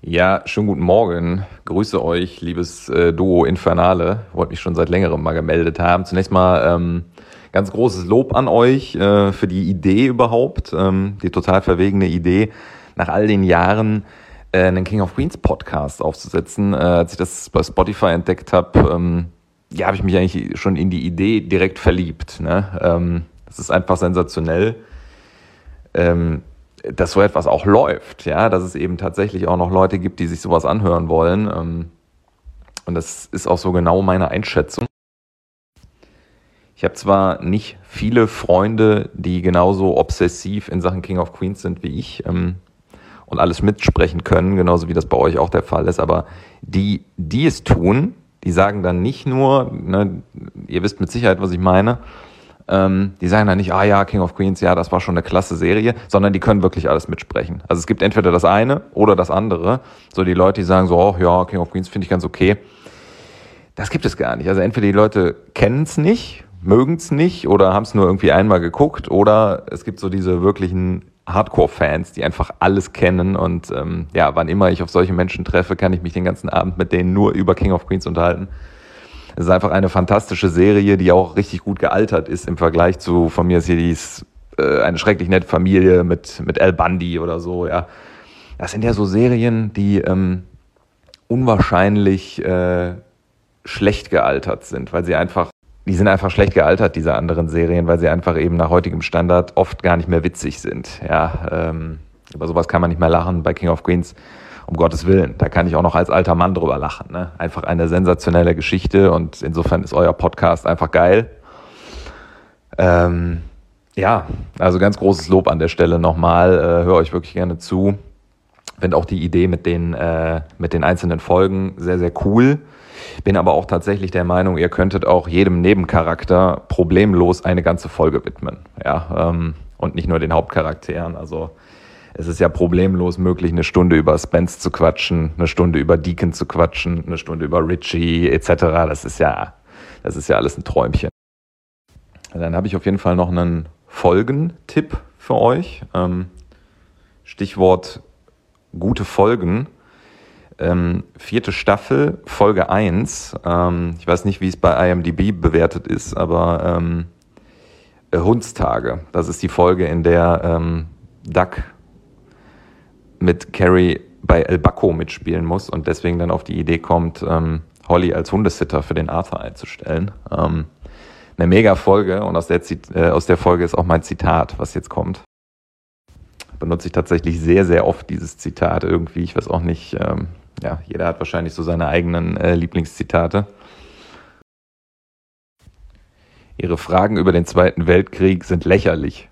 Ja, schönen guten Morgen. Grüße euch, liebes äh, Duo Infernale. Wollte mich schon seit längerem mal gemeldet haben. Zunächst mal ähm, ganz großes Lob an euch äh, für die Idee überhaupt, ähm, die total verwegene Idee, nach all den Jahren äh, einen King of Queens Podcast aufzusetzen. Äh, als ich das bei Spotify entdeckt habe, ähm, ja, habe ich mich eigentlich schon in die Idee direkt verliebt. Ne? Ähm, das ist einfach sensationell. Dass so etwas auch läuft, ja, dass es eben tatsächlich auch noch Leute gibt, die sich sowas anhören wollen. Ähm, und das ist auch so genau meine Einschätzung. Ich habe zwar nicht viele Freunde, die genauso obsessiv in Sachen King of Queens sind wie ich ähm, und alles mitsprechen können, genauso wie das bei euch auch der Fall ist, aber die, die es tun, die sagen dann nicht nur, ne, ihr wisst mit Sicherheit, was ich meine, ähm, die sagen dann nicht, ah ja, King of Queens, ja, das war schon eine klasse Serie, sondern die können wirklich alles mitsprechen. Also es gibt entweder das eine oder das andere. So die Leute, die sagen so, oh ja, King of Queens finde ich ganz okay. Das gibt es gar nicht. Also entweder die Leute kennen es nicht, mögen es nicht oder haben es nur irgendwie einmal geguckt oder es gibt so diese wirklichen Hardcore-Fans, die einfach alles kennen und ähm, ja, wann immer ich auf solche Menschen treffe, kann ich mich den ganzen Abend mit denen nur über King of Queens unterhalten. Es ist einfach eine fantastische Serie, die auch richtig gut gealtert ist im Vergleich zu, von mir ist hier dies, äh, eine schrecklich nette Familie mit, mit El Bundy oder so, ja. Das sind ja so Serien, die ähm, unwahrscheinlich äh, schlecht gealtert sind, weil sie einfach, die sind einfach schlecht gealtert, diese anderen Serien, weil sie einfach eben nach heutigem Standard oft gar nicht mehr witzig sind. Ja, ähm, über sowas kann man nicht mehr lachen. Bei King of Queens um Gottes Willen, da kann ich auch noch als alter Mann drüber lachen. Ne? Einfach eine sensationelle Geschichte und insofern ist euer Podcast einfach geil. Ähm, ja, also ganz großes Lob an der Stelle nochmal. Äh, Höre euch wirklich gerne zu. Finde auch die Idee mit den, äh, mit den einzelnen Folgen sehr, sehr cool. Bin aber auch tatsächlich der Meinung, ihr könntet auch jedem Nebencharakter problemlos eine ganze Folge widmen. Ja, ähm, und nicht nur den Hauptcharakteren. Also es ist ja problemlos möglich, eine Stunde über Spence zu quatschen, eine Stunde über Deacon zu quatschen, eine Stunde über Richie etc. Das ist ja, das ist ja alles ein Träumchen. Dann habe ich auf jeden Fall noch einen Folgentipp für euch. Ähm, Stichwort gute Folgen. Ähm, vierte Staffel, Folge 1. Ähm, ich weiß nicht, wie es bei IMDb bewertet ist, aber ähm, Hundstage. Das ist die Folge, in der ähm, Duck mit Carrie bei El Baco mitspielen muss und deswegen dann auf die Idee kommt, ähm, Holly als Hundesitter für den Arthur einzustellen. Ähm, eine mega Folge und aus der, äh, aus der Folge ist auch mein Zitat, was jetzt kommt. Benutze ich tatsächlich sehr, sehr oft dieses Zitat irgendwie. Ich weiß auch nicht, ähm, ja, jeder hat wahrscheinlich so seine eigenen äh, Lieblingszitate. Ihre Fragen über den Zweiten Weltkrieg sind lächerlich.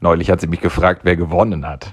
Neulich hat sie mich gefragt, wer gewonnen hat.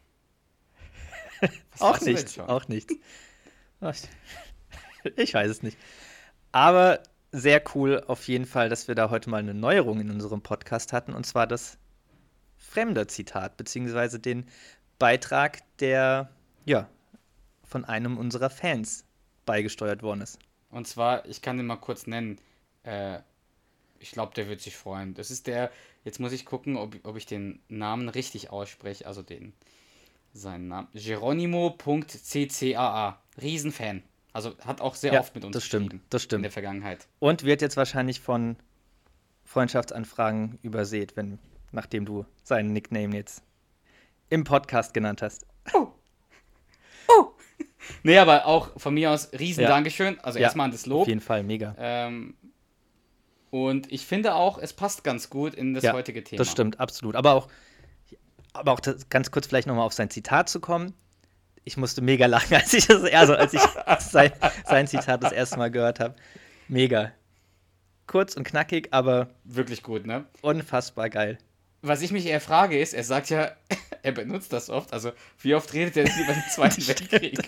auch nichts. Auch nichts. Ich weiß es nicht. Aber sehr cool auf jeden Fall, dass wir da heute mal eine Neuerung in unserem Podcast hatten, und zwar das Fremder-Zitat, beziehungsweise den Beitrag, der ja von einem unserer Fans beigesteuert worden ist. Und zwar, ich kann den mal kurz nennen. Äh, ich glaube, der wird sich freuen. Das ist der, jetzt muss ich gucken, ob, ob ich den Namen richtig ausspreche, also den seinen Namen. Geronimo.ccaa. Riesenfan. Also hat auch sehr ja, oft mit uns das stimmt, das stimmt. in der Vergangenheit. Und wird jetzt wahrscheinlich von Freundschaftsanfragen übersät, wenn, nachdem du seinen Nickname jetzt im Podcast genannt hast. Oh. Oh. nee, aber auch von mir aus riesen ja. Dankeschön. Also ja, erstmal an das Lob. Auf jeden Fall, mega. Ähm, und ich finde auch, es passt ganz gut in das heutige Thema. Das stimmt, absolut. Aber auch aber auch das, ganz kurz vielleicht nochmal auf sein Zitat zu kommen. Ich musste mega lachen, als ich, das, also als ich sein, sein Zitat das erste Mal gehört habe. Mega. Kurz und knackig, aber. Wirklich gut, ne? Unfassbar geil. Was ich mich eher frage, ist, er sagt ja, er benutzt das oft. Also, wie oft redet er über den Zweiten Weltkrieg?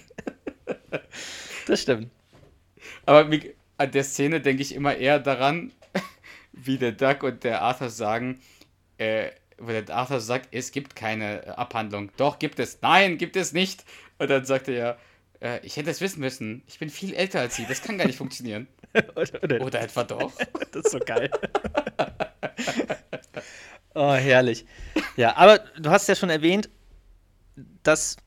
Das stimmt. Aber an der Szene denke ich immer eher daran, wie der Doug und der Arthur sagen, äh, wo der Arthur sagt, es gibt keine Abhandlung. Doch, gibt es. Nein, gibt es nicht. Und dann sagt er ja, äh, ich hätte es wissen müssen. Ich bin viel älter als sie. Das kann gar nicht funktionieren. oder, oder, Oder etwa doch. Das ist so geil. oh, herrlich. Ja, aber du hast ja schon erwähnt, das,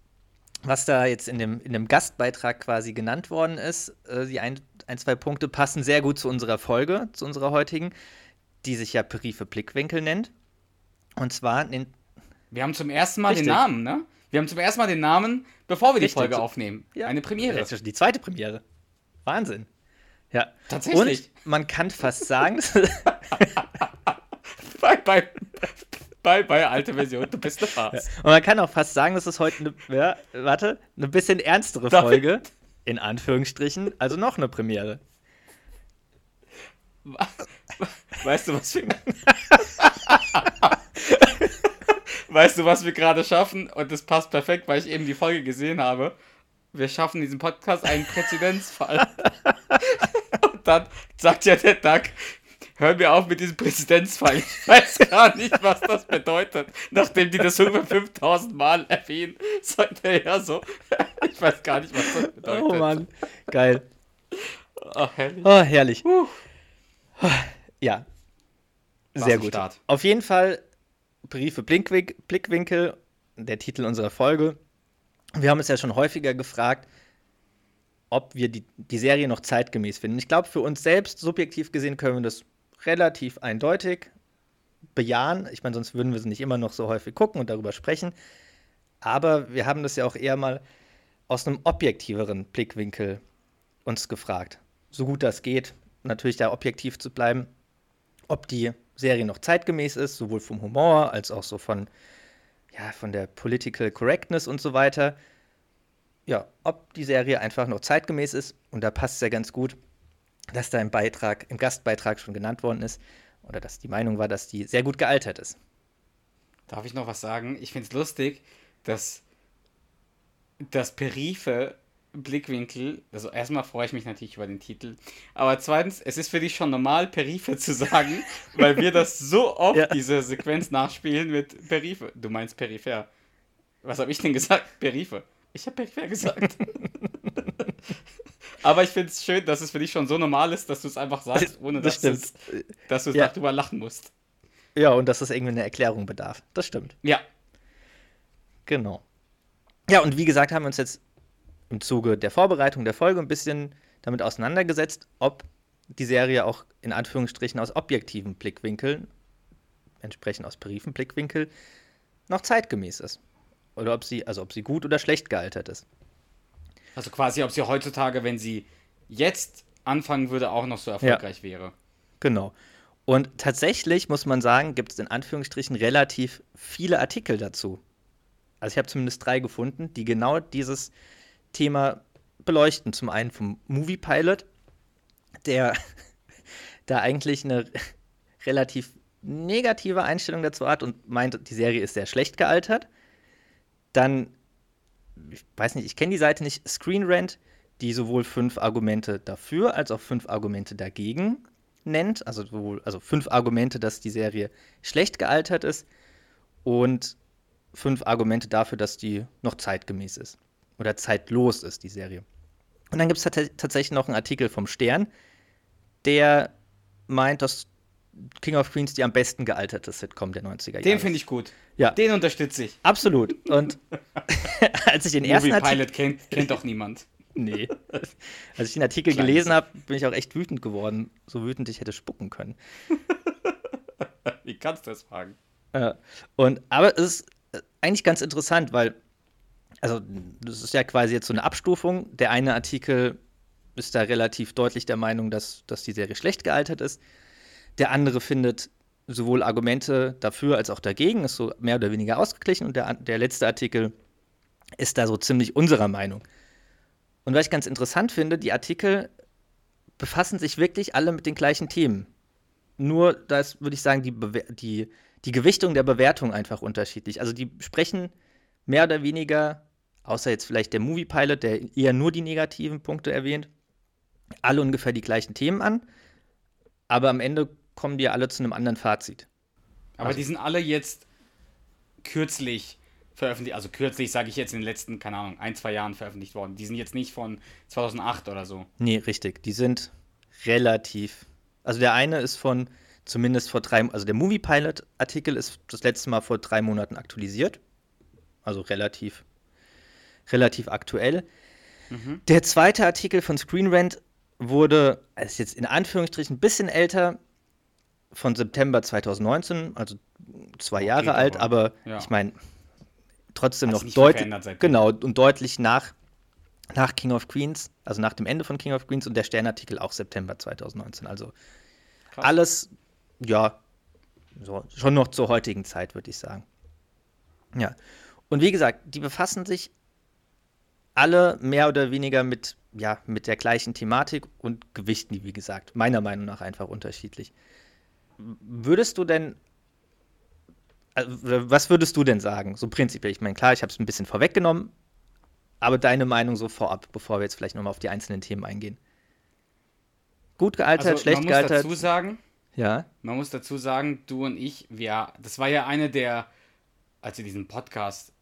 was da jetzt in dem, in dem Gastbeitrag quasi genannt worden ist, äh, die ein, ein, zwei Punkte passen sehr gut zu unserer Folge, zu unserer heutigen, die sich ja Periphe Blickwinkel nennt. Und zwar nennt. Wir haben zum ersten Mal Richtig. den Namen, ne? Wir haben zum ersten Mal den Namen, bevor wir die Richtig. Folge aufnehmen. Ja. Eine Premiere. Die zweite Premiere. Wahnsinn. Ja. Tatsächlich. Und man kann fast sagen, Bei, bei, bei, bei alte Version, du bist eine Farce. Und man kann auch fast sagen, das ist heute eine, ja, warte, eine bisschen ernstere Darf ich- Folge. In Anführungsstrichen, also noch eine Premiere. Weißt du, was wir. weißt du, was wir gerade schaffen? Und das passt perfekt, weil ich eben die Folge gesehen habe. Wir schaffen in diesem Podcast einen Präzedenzfall. Und dann sagt ja der Doug, hör mir auf mit diesem Präzedenzfall. Ich weiß gar nicht, was das bedeutet. Nachdem die das über 5000 Mal erwähnen, sagt er ja so, ich weiß gar nicht, was das bedeutet. Oh Mann, geil. Oh, herrlich. Oh, herrlich. Ja, sehr gut. Start. Auf jeden Fall Briefe Blickwink Blickwinkel, der Titel unserer Folge. Wir haben uns ja schon häufiger gefragt, ob wir die, die Serie noch zeitgemäß finden. Ich glaube, für uns selbst, subjektiv gesehen, können wir das relativ eindeutig bejahen. Ich meine, sonst würden wir sie nicht immer noch so häufig gucken und darüber sprechen. Aber wir haben das ja auch eher mal aus einem objektiveren Blickwinkel uns gefragt. So gut das geht, natürlich da objektiv zu bleiben, ob die Serie noch zeitgemäß ist, sowohl vom Humor als auch so von, ja, von der Political Correctness und so weiter. Ja, ob die Serie einfach noch zeitgemäß ist. Und da passt es ja ganz gut, dass da im Beitrag, im Gastbeitrag schon genannt worden ist, oder dass die Meinung war, dass die sehr gut gealtert ist. Darf ich noch was sagen? Ich finde es lustig, dass das Perife Blickwinkel, also erstmal freue ich mich natürlich über den Titel, aber zweitens, es ist für dich schon normal, Perife zu sagen, weil wir das so oft, Ja. diese Sequenz nachspielen mit Perife. Du meinst peripher. Was habe ich denn gesagt? Perife. Ich habe peripher gesagt. aber ich finde es schön, dass es für dich schon so normal ist, dass du es einfach sagst, ohne Das dass, dass du Ja. darüber lachen musst. Ja, und dass es irgendwie eine Erklärung bedarf. Das stimmt. Ja, Genau. Ja, und wie gesagt, haben wir uns jetzt im Zuge der Vorbereitung der Folge ein bisschen damit auseinandergesetzt, ob die Serie auch in Anführungsstrichen aus objektiven Blickwinkeln, entsprechend aus perifen Blickwinkel, noch zeitgemäß ist. Oder ob sie, also ob sie gut oder schlecht gealtert ist. Also quasi, ob sie heutzutage, wenn sie jetzt anfangen würde, auch noch so erfolgreich wäre. Genau. Und tatsächlich muss man sagen, gibt es in Anführungsstrichen relativ viele Artikel dazu. Also ich habe zumindest drei gefunden, die genau dieses Thema beleuchten. Zum einen vom Movie Pilot, der da eigentlich eine relativ negative Einstellung dazu hat und meint, die Serie ist sehr schlecht gealtert. Dann, ich weiß nicht, ich kenne die Seite nicht, Screen Rant, die sowohl fünf Argumente dafür als auch fünf Argumente dagegen nennt. Also, sowohl, also fünf Argumente, dass die Serie schlecht gealtert ist und fünf Argumente dafür, dass die noch zeitgemäß ist. Oder zeitlos ist, die Serie. Und dann gibt es tats tatsächlich noch einen Artikel vom Stern, der meint, dass King of Queens die am besten gealterte Sitcom der 90er Jahre Den finde ich gut. Ja. Den unterstütze ich. Absolut. Und als ich den ersten Movie Artikel. Pilot kennt, kennt doch niemand. Nee. Als ich den Artikel Kleines. gelesen habe, bin ich auch echt wütend geworden. So wütend, ich hätte spucken können. Wie kannst du das fragen? Und, aber es ist äh, eigentlich ganz interessant, weil, also, das ist ja quasi jetzt so eine Abstufung. Der eine Artikel ist da relativ deutlich der Meinung, dass, dass die Serie schlecht gealtert ist. Der andere findet sowohl Argumente dafür als auch dagegen, ist so mehr oder weniger ausgeglichen. Und der, der letzte Artikel ist da so ziemlich unserer Meinung. Und was ich ganz interessant finde, die Artikel befassen sich wirklich alle mit den gleichen Themen. Nur, da ist, würde ich sagen, die, die, die Gewichtung der Bewertung einfach unterschiedlich. Also die sprechen mehr oder weniger außer jetzt vielleicht der Movie Pilot, der eher nur die negativen Punkte erwähnt, alle ungefähr die gleichen Themen an, aber am Ende kommen die alle zu einem anderen Fazit. Aber also, die sind alle jetzt kürzlich veröffentlicht, also kürzlich sage ich jetzt in den letzten, keine Ahnung, ein, zwei Jahren veröffentlicht worden. Die sind jetzt nicht von 2008 oder so. Nee, richtig. Die sind relativ. Also der eine ist von zumindest vor drei, also der Movie Pilot Artikel ist das letzte Mal vor drei Monaten aktualisiert. Also relativ, relativ aktuell. Mhm. Der zweite Artikel von Screen Rant wurde, ist jetzt in Anführungsstrichen ein bisschen älter, von September 2019, also zwei okay, Jahre alt, aber, aber ja. ich meine, trotzdem Hat's noch deutlich, genau, und deutlich nach, nach King of Queens, also nach dem Ende von King of Queens und der Sternartikel auch September 2019. Also Krass. alles, ja, so, schon noch zur heutigen Zeit, würde ich sagen. Ja. Und wie gesagt, die befassen sich alle mehr oder weniger mit, ja, mit der gleichen Thematik und gewichten wie gesagt, meiner Meinung nach einfach unterschiedlich. Würdest du denn also, was würdest du denn sagen? So prinzipiell. Ich meine, klar, ich habe es ein bisschen vorweggenommen, aber deine Meinung so vorab, bevor wir jetzt vielleicht nochmal auf die einzelnen Themen eingehen. Gut gealtert, also, schlecht gealtert. Man muss dazu sagen, ja. Man muss dazu sagen, du und ich, wir, das war ja eine der, als wir diesen Podcast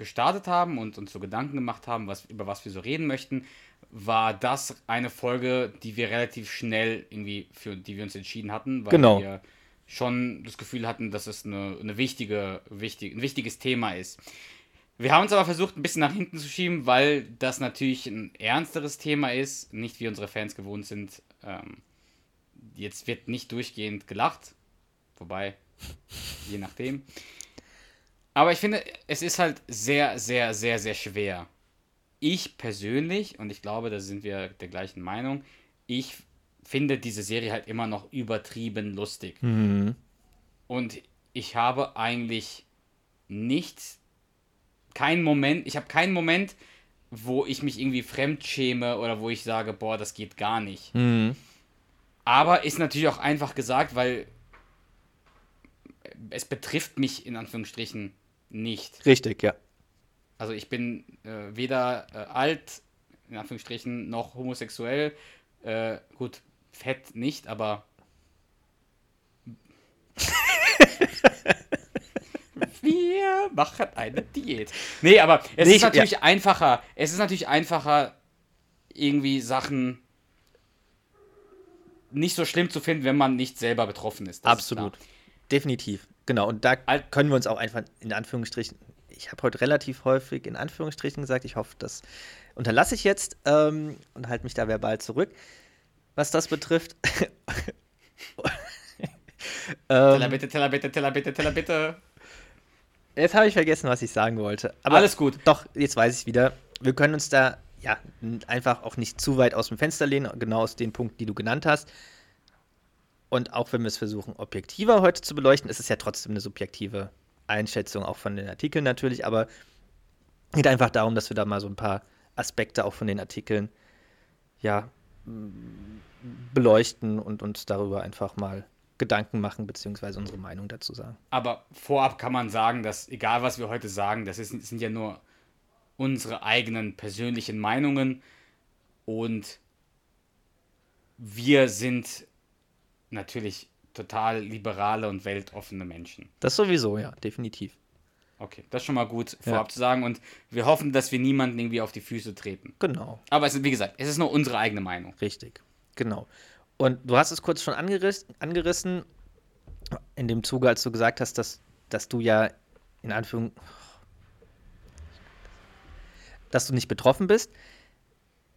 gestartet haben und uns so Gedanken gemacht haben, was, über was wir so reden möchten, war das eine Folge, die wir relativ schnell irgendwie für die wir uns entschieden hatten, weil genau. wir schon das Gefühl hatten, dass es eine, eine wichtige, wichtig, ein wichtiges Thema ist. Wir haben uns aber versucht, ein bisschen nach hinten zu schieben, weil das natürlich ein ernsteres Thema ist, nicht wie unsere Fans gewohnt sind. Ähm, jetzt wird nicht durchgehend gelacht, wobei, je nachdem. Aber ich finde, es ist halt sehr, sehr, sehr, sehr schwer. Ich persönlich, und ich glaube, da sind wir der gleichen Meinung, ich finde diese Serie halt immer noch übertrieben lustig. Mhm. Und ich habe eigentlich nichts, keinen Moment, ich habe keinen Moment, wo ich mich irgendwie fremd schäme oder wo ich sage, boah, das geht gar nicht. Mhm. Aber ist natürlich auch einfach gesagt, weil es betrifft mich in Anführungsstrichen nicht. Richtig, ja. Also ich bin äh, weder äh, alt, in Anführungsstrichen, noch homosexuell. Äh, gut, Fett nicht, aber. Wir machen eine Diät. Nee, aber es nicht, ist natürlich ja. einfacher. Es ist natürlich einfacher, irgendwie Sachen nicht so schlimm zu finden, wenn man nicht selber betroffen ist. Das Absolut. Ist Definitiv. Genau. Und da können wir uns auch einfach in Anführungsstrichen. Ich habe heute relativ häufig in Anführungsstrichen gesagt. Ich hoffe, das unterlasse ich jetzt ähm, und halte mich da verbal zurück was das betrifft. Teller bitte, Teller bitte, Teller bitte, Teller bitte. Jetzt habe ich vergessen, was ich sagen wollte. Aber Alles gut. Doch, jetzt weiß ich wieder. Wir können uns da ja einfach auch nicht zu weit aus dem Fenster lehnen, genau aus den Punkten, die du genannt hast. Und auch wenn wir es versuchen, objektiver heute zu beleuchten, ist es ja trotzdem eine subjektive Einschätzung, auch von den Artikeln natürlich, aber es geht einfach darum, dass wir da mal so ein paar Aspekte auch von den Artikeln ja beleuchten und uns darüber einfach mal Gedanken machen, beziehungsweise unsere Meinung dazu sagen. Aber vorab kann man sagen, dass egal was wir heute sagen, das ist, sind ja nur unsere eigenen persönlichen Meinungen und wir sind natürlich total liberale und weltoffene Menschen. Das sowieso, ja, definitiv. Okay, das ist schon mal gut vorab ja. zu sagen und wir hoffen, dass wir niemanden irgendwie auf die Füße treten. Genau. Aber es ist, wie gesagt, es ist nur unsere eigene Meinung. Richtig, genau. Und du hast es kurz schon angeriss, angerissen, in dem Zuge, als du gesagt hast, dass, dass du ja in Anführung, dass du nicht betroffen bist.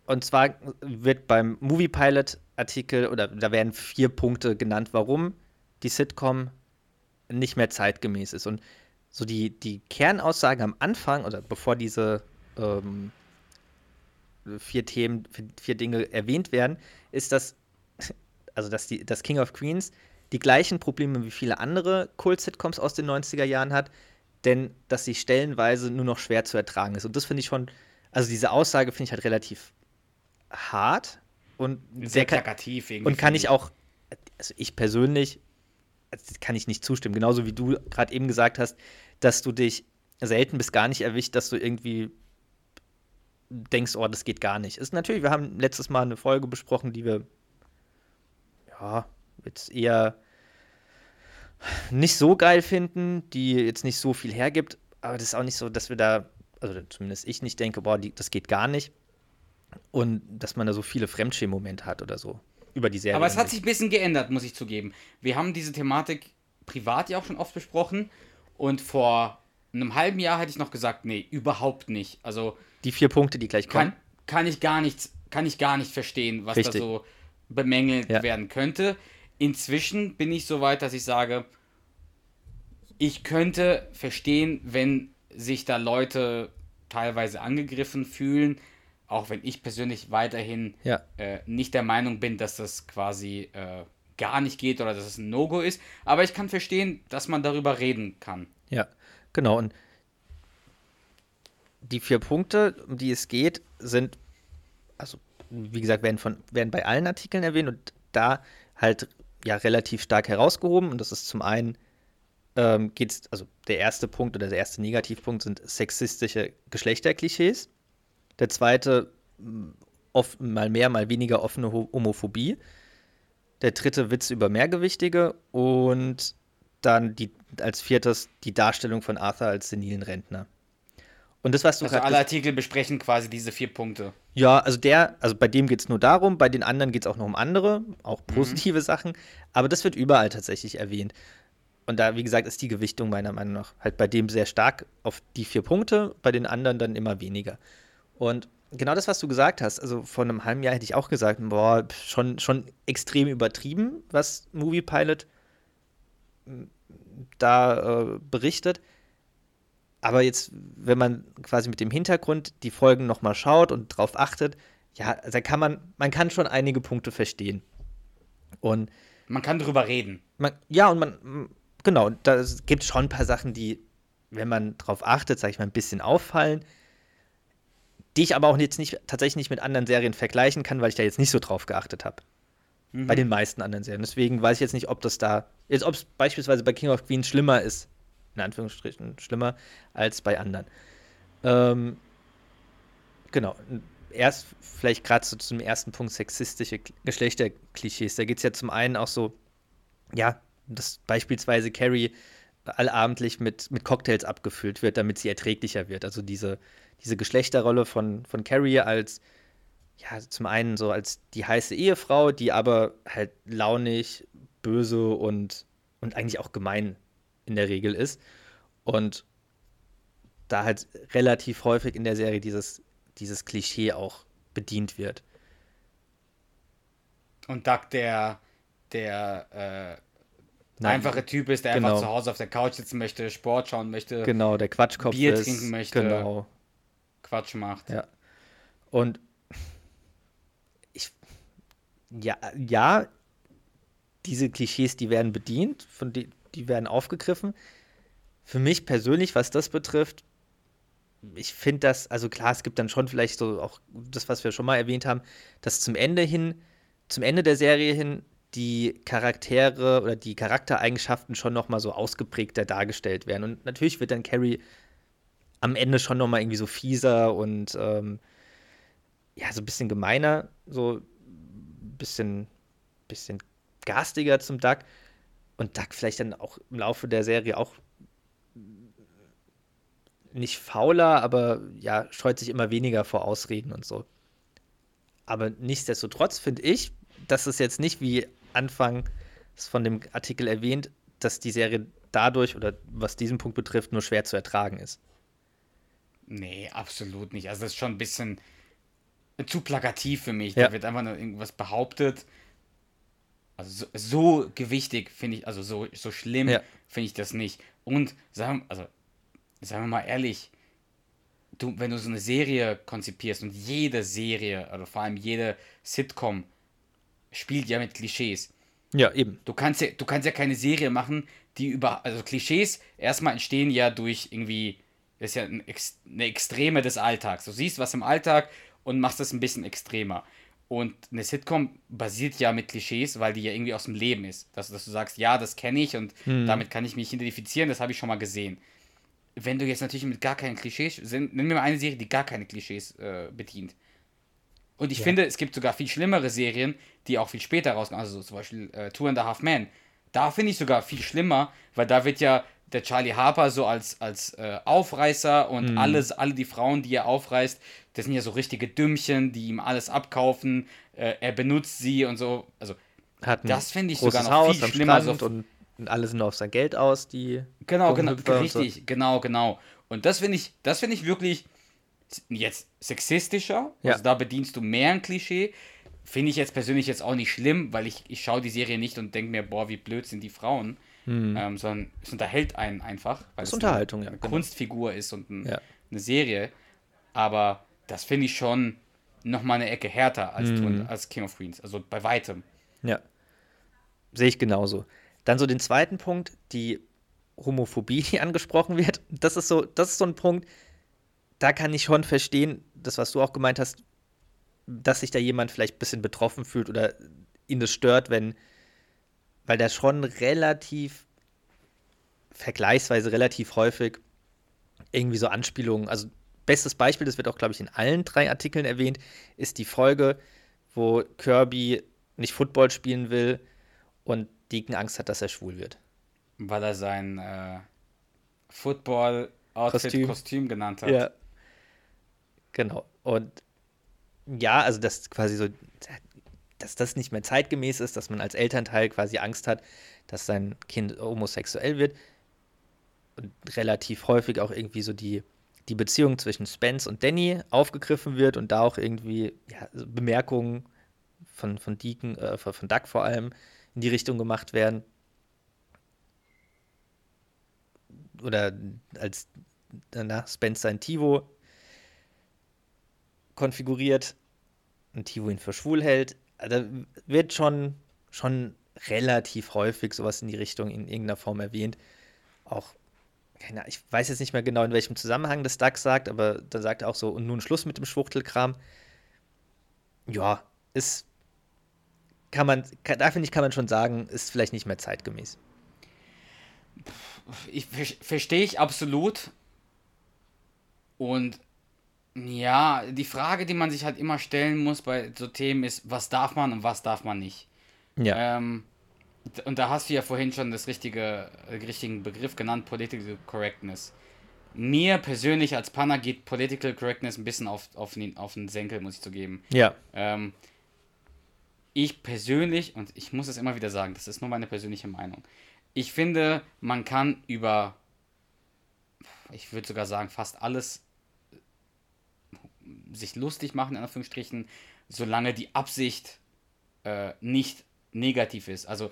Und zwar wird beim Movie Pilot Artikel oder da werden vier Punkte genannt, warum die Sitcom nicht mehr zeitgemäß ist. Und so die, die Kernaussage am Anfang oder bevor diese ähm, vier Themen, vier Dinge erwähnt werden, ist, dass, also dass die, das King of Queens die gleichen Probleme wie viele andere Kult-Sitcoms aus den 90er Jahren hat, denn dass sie stellenweise nur noch schwer zu ertragen ist. Und das finde ich schon, also diese Aussage finde ich halt relativ hart und sehr, sehr plakativ irgendwie. Und kann ich auch, also ich persönlich kann ich nicht zustimmen. Genauso wie du gerade eben gesagt hast, dass du dich selten bis gar nicht erwischt, dass du irgendwie denkst, oh, das geht gar nicht. Ist natürlich, wir haben letztes Mal eine Folge besprochen, die wir ja jetzt eher nicht so geil finden, die jetzt nicht so viel hergibt, aber das ist auch nicht so, dass wir da, also zumindest ich nicht denke, boah, die, das geht gar nicht. Und dass man da so viele Fremdschirmmomente hat oder so über die Serie. Aber es hat sich ein bisschen geändert, muss ich zugeben. Wir haben diese Thematik privat ja auch schon oft besprochen und vor einem halben Jahr hätte ich noch gesagt, nee, überhaupt nicht. Also die vier Punkte, die gleich kommen. Kann, kann ich gar nichts, kann ich gar nicht verstehen, was Richtig. da so bemängelt Ja. werden könnte. Inzwischen bin ich so weit, dass ich sage, ich könnte verstehen, wenn sich da Leute teilweise angegriffen fühlen, auch wenn ich persönlich weiterhin Ja. äh, nicht der Meinung bin, dass das quasi äh, gar nicht geht oder dass es ein No-Go ist. Aber ich kann verstehen, dass man darüber reden kann. Ja, genau. Und die vier Punkte, um die es geht, sind, also wie gesagt, werden, von, werden bei allen Artikeln erwähnt und da halt ja relativ stark herausgehoben. Und das ist zum einen, ähm, geht es, also der erste Punkt oder der erste Negativpunkt sind sexistische Geschlechterklischees. Der zweite, m, oft, mal mehr, mal weniger offene Ho- Homophobie. Der dritte Witz über Mehrgewichtige und dann die, als viertes die Darstellung von Arthur als senilen Rentner. Und das, was du Also alle Artikel besprechen quasi diese vier Punkte. ja, also der, also bei dem geht es nur darum, bei den anderen geht es auch noch um andere, auch positive Sachen, aber das wird überall tatsächlich erwähnt. Und da, wie gesagt, ist die Gewichtung meiner Meinung nach halt bei dem sehr stark auf die vier Punkte, bei den anderen dann immer weniger. Und genau das, was du gesagt hast, also vor einem halben Jahr hätte ich auch gesagt, boah, schon, schon extrem übertrieben, was Movie Pilot m, da äh, berichtet. Aber jetzt, wenn man quasi mit dem Hintergrund die Folgen nochmal schaut und drauf achtet, ja, da kann man, man kann schon einige Punkte verstehen. Und Man kann drüber reden. man, ja, und man, genau, da es gibt schon ein paar Sachen, die, wenn man drauf achtet, sag ich mal, ein bisschen auffallen, die ich aber auch jetzt nicht, tatsächlich nicht mit anderen Serien vergleichen kann, weil ich da jetzt nicht so drauf geachtet habe. Bei den meisten anderen Serien. Deswegen weiß ich jetzt nicht, ob das da, jetzt ob es beispielsweise bei King of Queens schlimmer ist, in Anführungsstrichen schlimmer, als bei anderen. Ähm, genau. Erst vielleicht gerade so zum ersten Punkt sexistische Geschlechterklischees. Da geht es ja zum einen auch so, ja, dass beispielsweise Carrie allabendlich mit, mit Cocktails abgefüllt wird, damit sie erträglicher wird. Also diese, diese Geschlechterrolle von, von Carrie als, ja, zum einen so als die heiße Ehefrau, die aber halt launig, böse und, und eigentlich auch gemein in der Regel ist. Und da halt relativ häufig in der Serie dieses, dieses Klischee auch bedient wird. Und Doug, der, der äh, Nein, einfache Typ ist, der genau. einfach zu Hause auf der Couch sitzen möchte, Sport schauen möchte, Genau, der Quatschkopf Bier ist. trinken möchte. Genau. Quatsch macht. Ja. Und ich, ja, ja, diese Klischees, die werden bedient, von die, die werden aufgegriffen. Für mich persönlich, was das betrifft, ich finde das, also klar, es gibt dann schon vielleicht so auch das, was wir schon mal erwähnt haben, dass zum Ende hin, zum Ende der Serie hin, die Charaktere oder die Charaktereigenschaften schon noch mal so ausgeprägter dargestellt werden. Und natürlich wird dann Carrie am Ende schon noch mal irgendwie so fieser und ähm, ja, so ein bisschen gemeiner, so ein bisschen, bisschen garstiger zum Duck. Und Duck vielleicht dann auch im Laufe der Serie auch nicht fauler, aber ja, scheut sich immer weniger vor Ausreden und so. Aber nichtsdestotrotz finde ich, dass es jetzt nicht wie Anfang von dem Artikel erwähnt, dass die Serie dadurch oder was diesen Punkt betrifft, nur schwer zu ertragen ist. Nee, absolut nicht. Also das ist schon ein bisschen zu plakativ für mich. Ja. Da wird einfach nur irgendwas behauptet. Also so, so gewichtig finde ich, also so, so schlimm Ja. finde ich das nicht. Und sagen, also, sagen wir mal ehrlich, du, wenn du so eine Serie konzipierst und jede Serie, oder vor allem jede Sitcom, spielt ja mit Klischees. Ja, eben. Du kannst ja, du kannst ja keine Serie machen, die über, also Klischees erstmal entstehen ja durch irgendwie, das ist ja ein, eine Extreme des Alltags. Du siehst was im Alltag und machst das ein bisschen extremer. Und eine Sitcom basiert ja mit Klischees, weil die ja irgendwie aus dem Leben ist. Dass, dass du sagst, ja, das kenne ich und damit kann ich mich identifizieren, das habe ich schon mal gesehen. wenn du jetzt natürlich mit gar keinen Klischees, nimm mir mal eine Serie, die gar keine Klischees äh, bedient. Und ich Ja. finde, es gibt sogar viel schlimmere Serien, die auch viel später rauskommen. Also zum Beispiel äh, Two and a Half Men. Da finde ich sogar viel schlimmer, weil da wird ja der Charlie Harper so als, als äh, Aufreißer und alles, alle die Frauen, die er aufreißt, das sind ja so richtige Dümmchen, die ihm alles abkaufen. Äh, er benutzt sie und so. Also Das finde ich sogar noch Haus viel schlimmer, Strand so- und, alle sind auf sein Geld aus, die Genau, genau, und so. richtig, genau, genau. Und das finde ich, das finde ich wirklich jetzt sexistischer. Ja. Also da bedienst du mehr ein Klischee. Finde ich jetzt persönlich jetzt auch nicht schlimm, weil ich, ich schaue die Serie nicht und denke mir, boah, wie blöd sind die Frauen. Ähm, sondern es unterhält einen einfach. Weil es Unterhaltung, eine, ja, eine genau. Kunstfigur ist und ein, Ja. eine Serie. Aber das finde ich schon nochmal eine Ecke härter als, Mhm. als King of Queens. Also bei weitem. Ja. Sehe ich genauso. Dann so den zweiten Punkt, die Homophobie, die angesprochen wird. Das ist so, das ist so ein Punkt, da kann ich schon verstehen, das, was du auch gemeint hast, dass sich da jemand vielleicht ein bisschen betroffen fühlt oder ihn das stört, wenn, weil da schon relativ, vergleichsweise relativ häufig irgendwie so Anspielungen, also bestes Beispiel, das wird auch, glaube ich, in allen drei Artikeln erwähnt, ist die Folge, wo Kirby nicht Football spielen will und Deacon Angst hat, dass er schwul wird. Weil er sein äh, Football-Outfit Kostüm. Kostüm. genannt hat. Genau. Und ja, also das quasi so, dass das nicht mehr zeitgemäß ist, dass man als Elternteil quasi Angst hat, dass sein Kind homosexuell wird. Und relativ häufig auch irgendwie so die, die Beziehung zwischen Spence und Danny aufgegriffen wird und da auch irgendwie ja, Bemerkungen von, von Deacon, äh, von Doug vor allem in die Richtung gemacht werden. Oder als danach Spence sein Tivo konfiguriert und Tivo ihn für schwul hält. Also wird schon, schon relativ häufig sowas in die Richtung in irgendeiner Form erwähnt. Auch, keine ich weiß jetzt nicht mehr genau, in welchem Zusammenhang das Doug sagt, aber da sagt er auch so, und nun Schluss mit dem Schwuchtelkram. Ja, ist, kann man, kann, da finde ich, kann man schon sagen, ist vielleicht nicht mehr zeitgemäß. Ich ver- verstehe ich absolut. Und ja, die Frage, die man sich halt immer stellen muss bei so Themen ist, was darf man und was darf man nicht. Ja, Ähm, und da hast du ja vorhin schon das richtige, äh, richtigen Begriff genannt, Political Correctness. Mir persönlich als Panner geht Political Correctness ein bisschen auf, auf, den, auf den Senkel, muss ich zugeben. ja, Ähm, ich persönlich, und ich muss es immer wieder sagen, das ist nur meine persönliche Meinung, ich finde, man kann über, ich würde sogar sagen, fast alles sich lustig machen, in Anführungsstrichen, solange die Absicht äh, nicht negativ ist. Also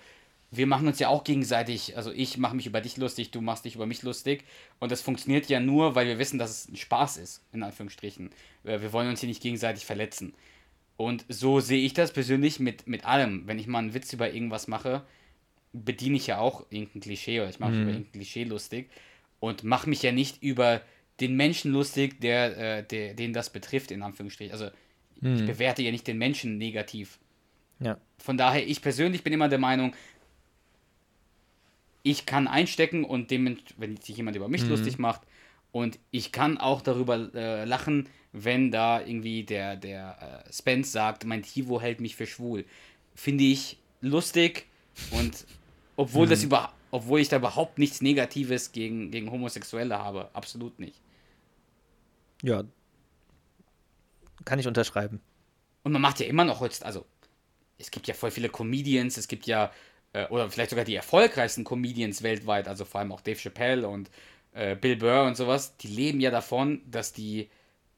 wir machen uns ja auch gegenseitig, also ich mache mich über dich lustig, du machst dich über mich lustig und das funktioniert ja nur, weil wir wissen, dass es ein Spaß ist, in Anführungsstrichen. Äh, Wir wollen uns hier nicht gegenseitig verletzen. Und so sehe ich das persönlich mit, mit allem. Wenn ich mal einen Witz über irgendwas mache, bediene ich ja auch irgendein Klischee oder ich mache mich über irgendein Klischee lustig und mache mich ja nicht über den Menschen lustig, der, äh, der, den das betrifft, in Anführungsstrichen. Also ich bewerte ja nicht den Menschen negativ. ja. Von daher, ich persönlich bin immer der Meinung, ich kann einstecken und dem, wenn sich jemand über mich lustig macht, und ich kann auch darüber äh, lachen, wenn da irgendwie der, der äh, Spence sagt, mein Tivo hält mich für schwul. Finde ich lustig und obwohl das über, obwohl ich da überhaupt nichts Negatives gegen, gegen Homosexuelle habe, absolut nicht. Ja. Kann ich unterschreiben. Und man macht ja immer noch heutzutage, also es gibt ja voll viele Comedians, es gibt ja, äh, oder vielleicht sogar die erfolgreichsten Comedians weltweit, also vor allem auch Dave Chappelle und äh, Bill Burr und sowas, die leben ja davon, dass die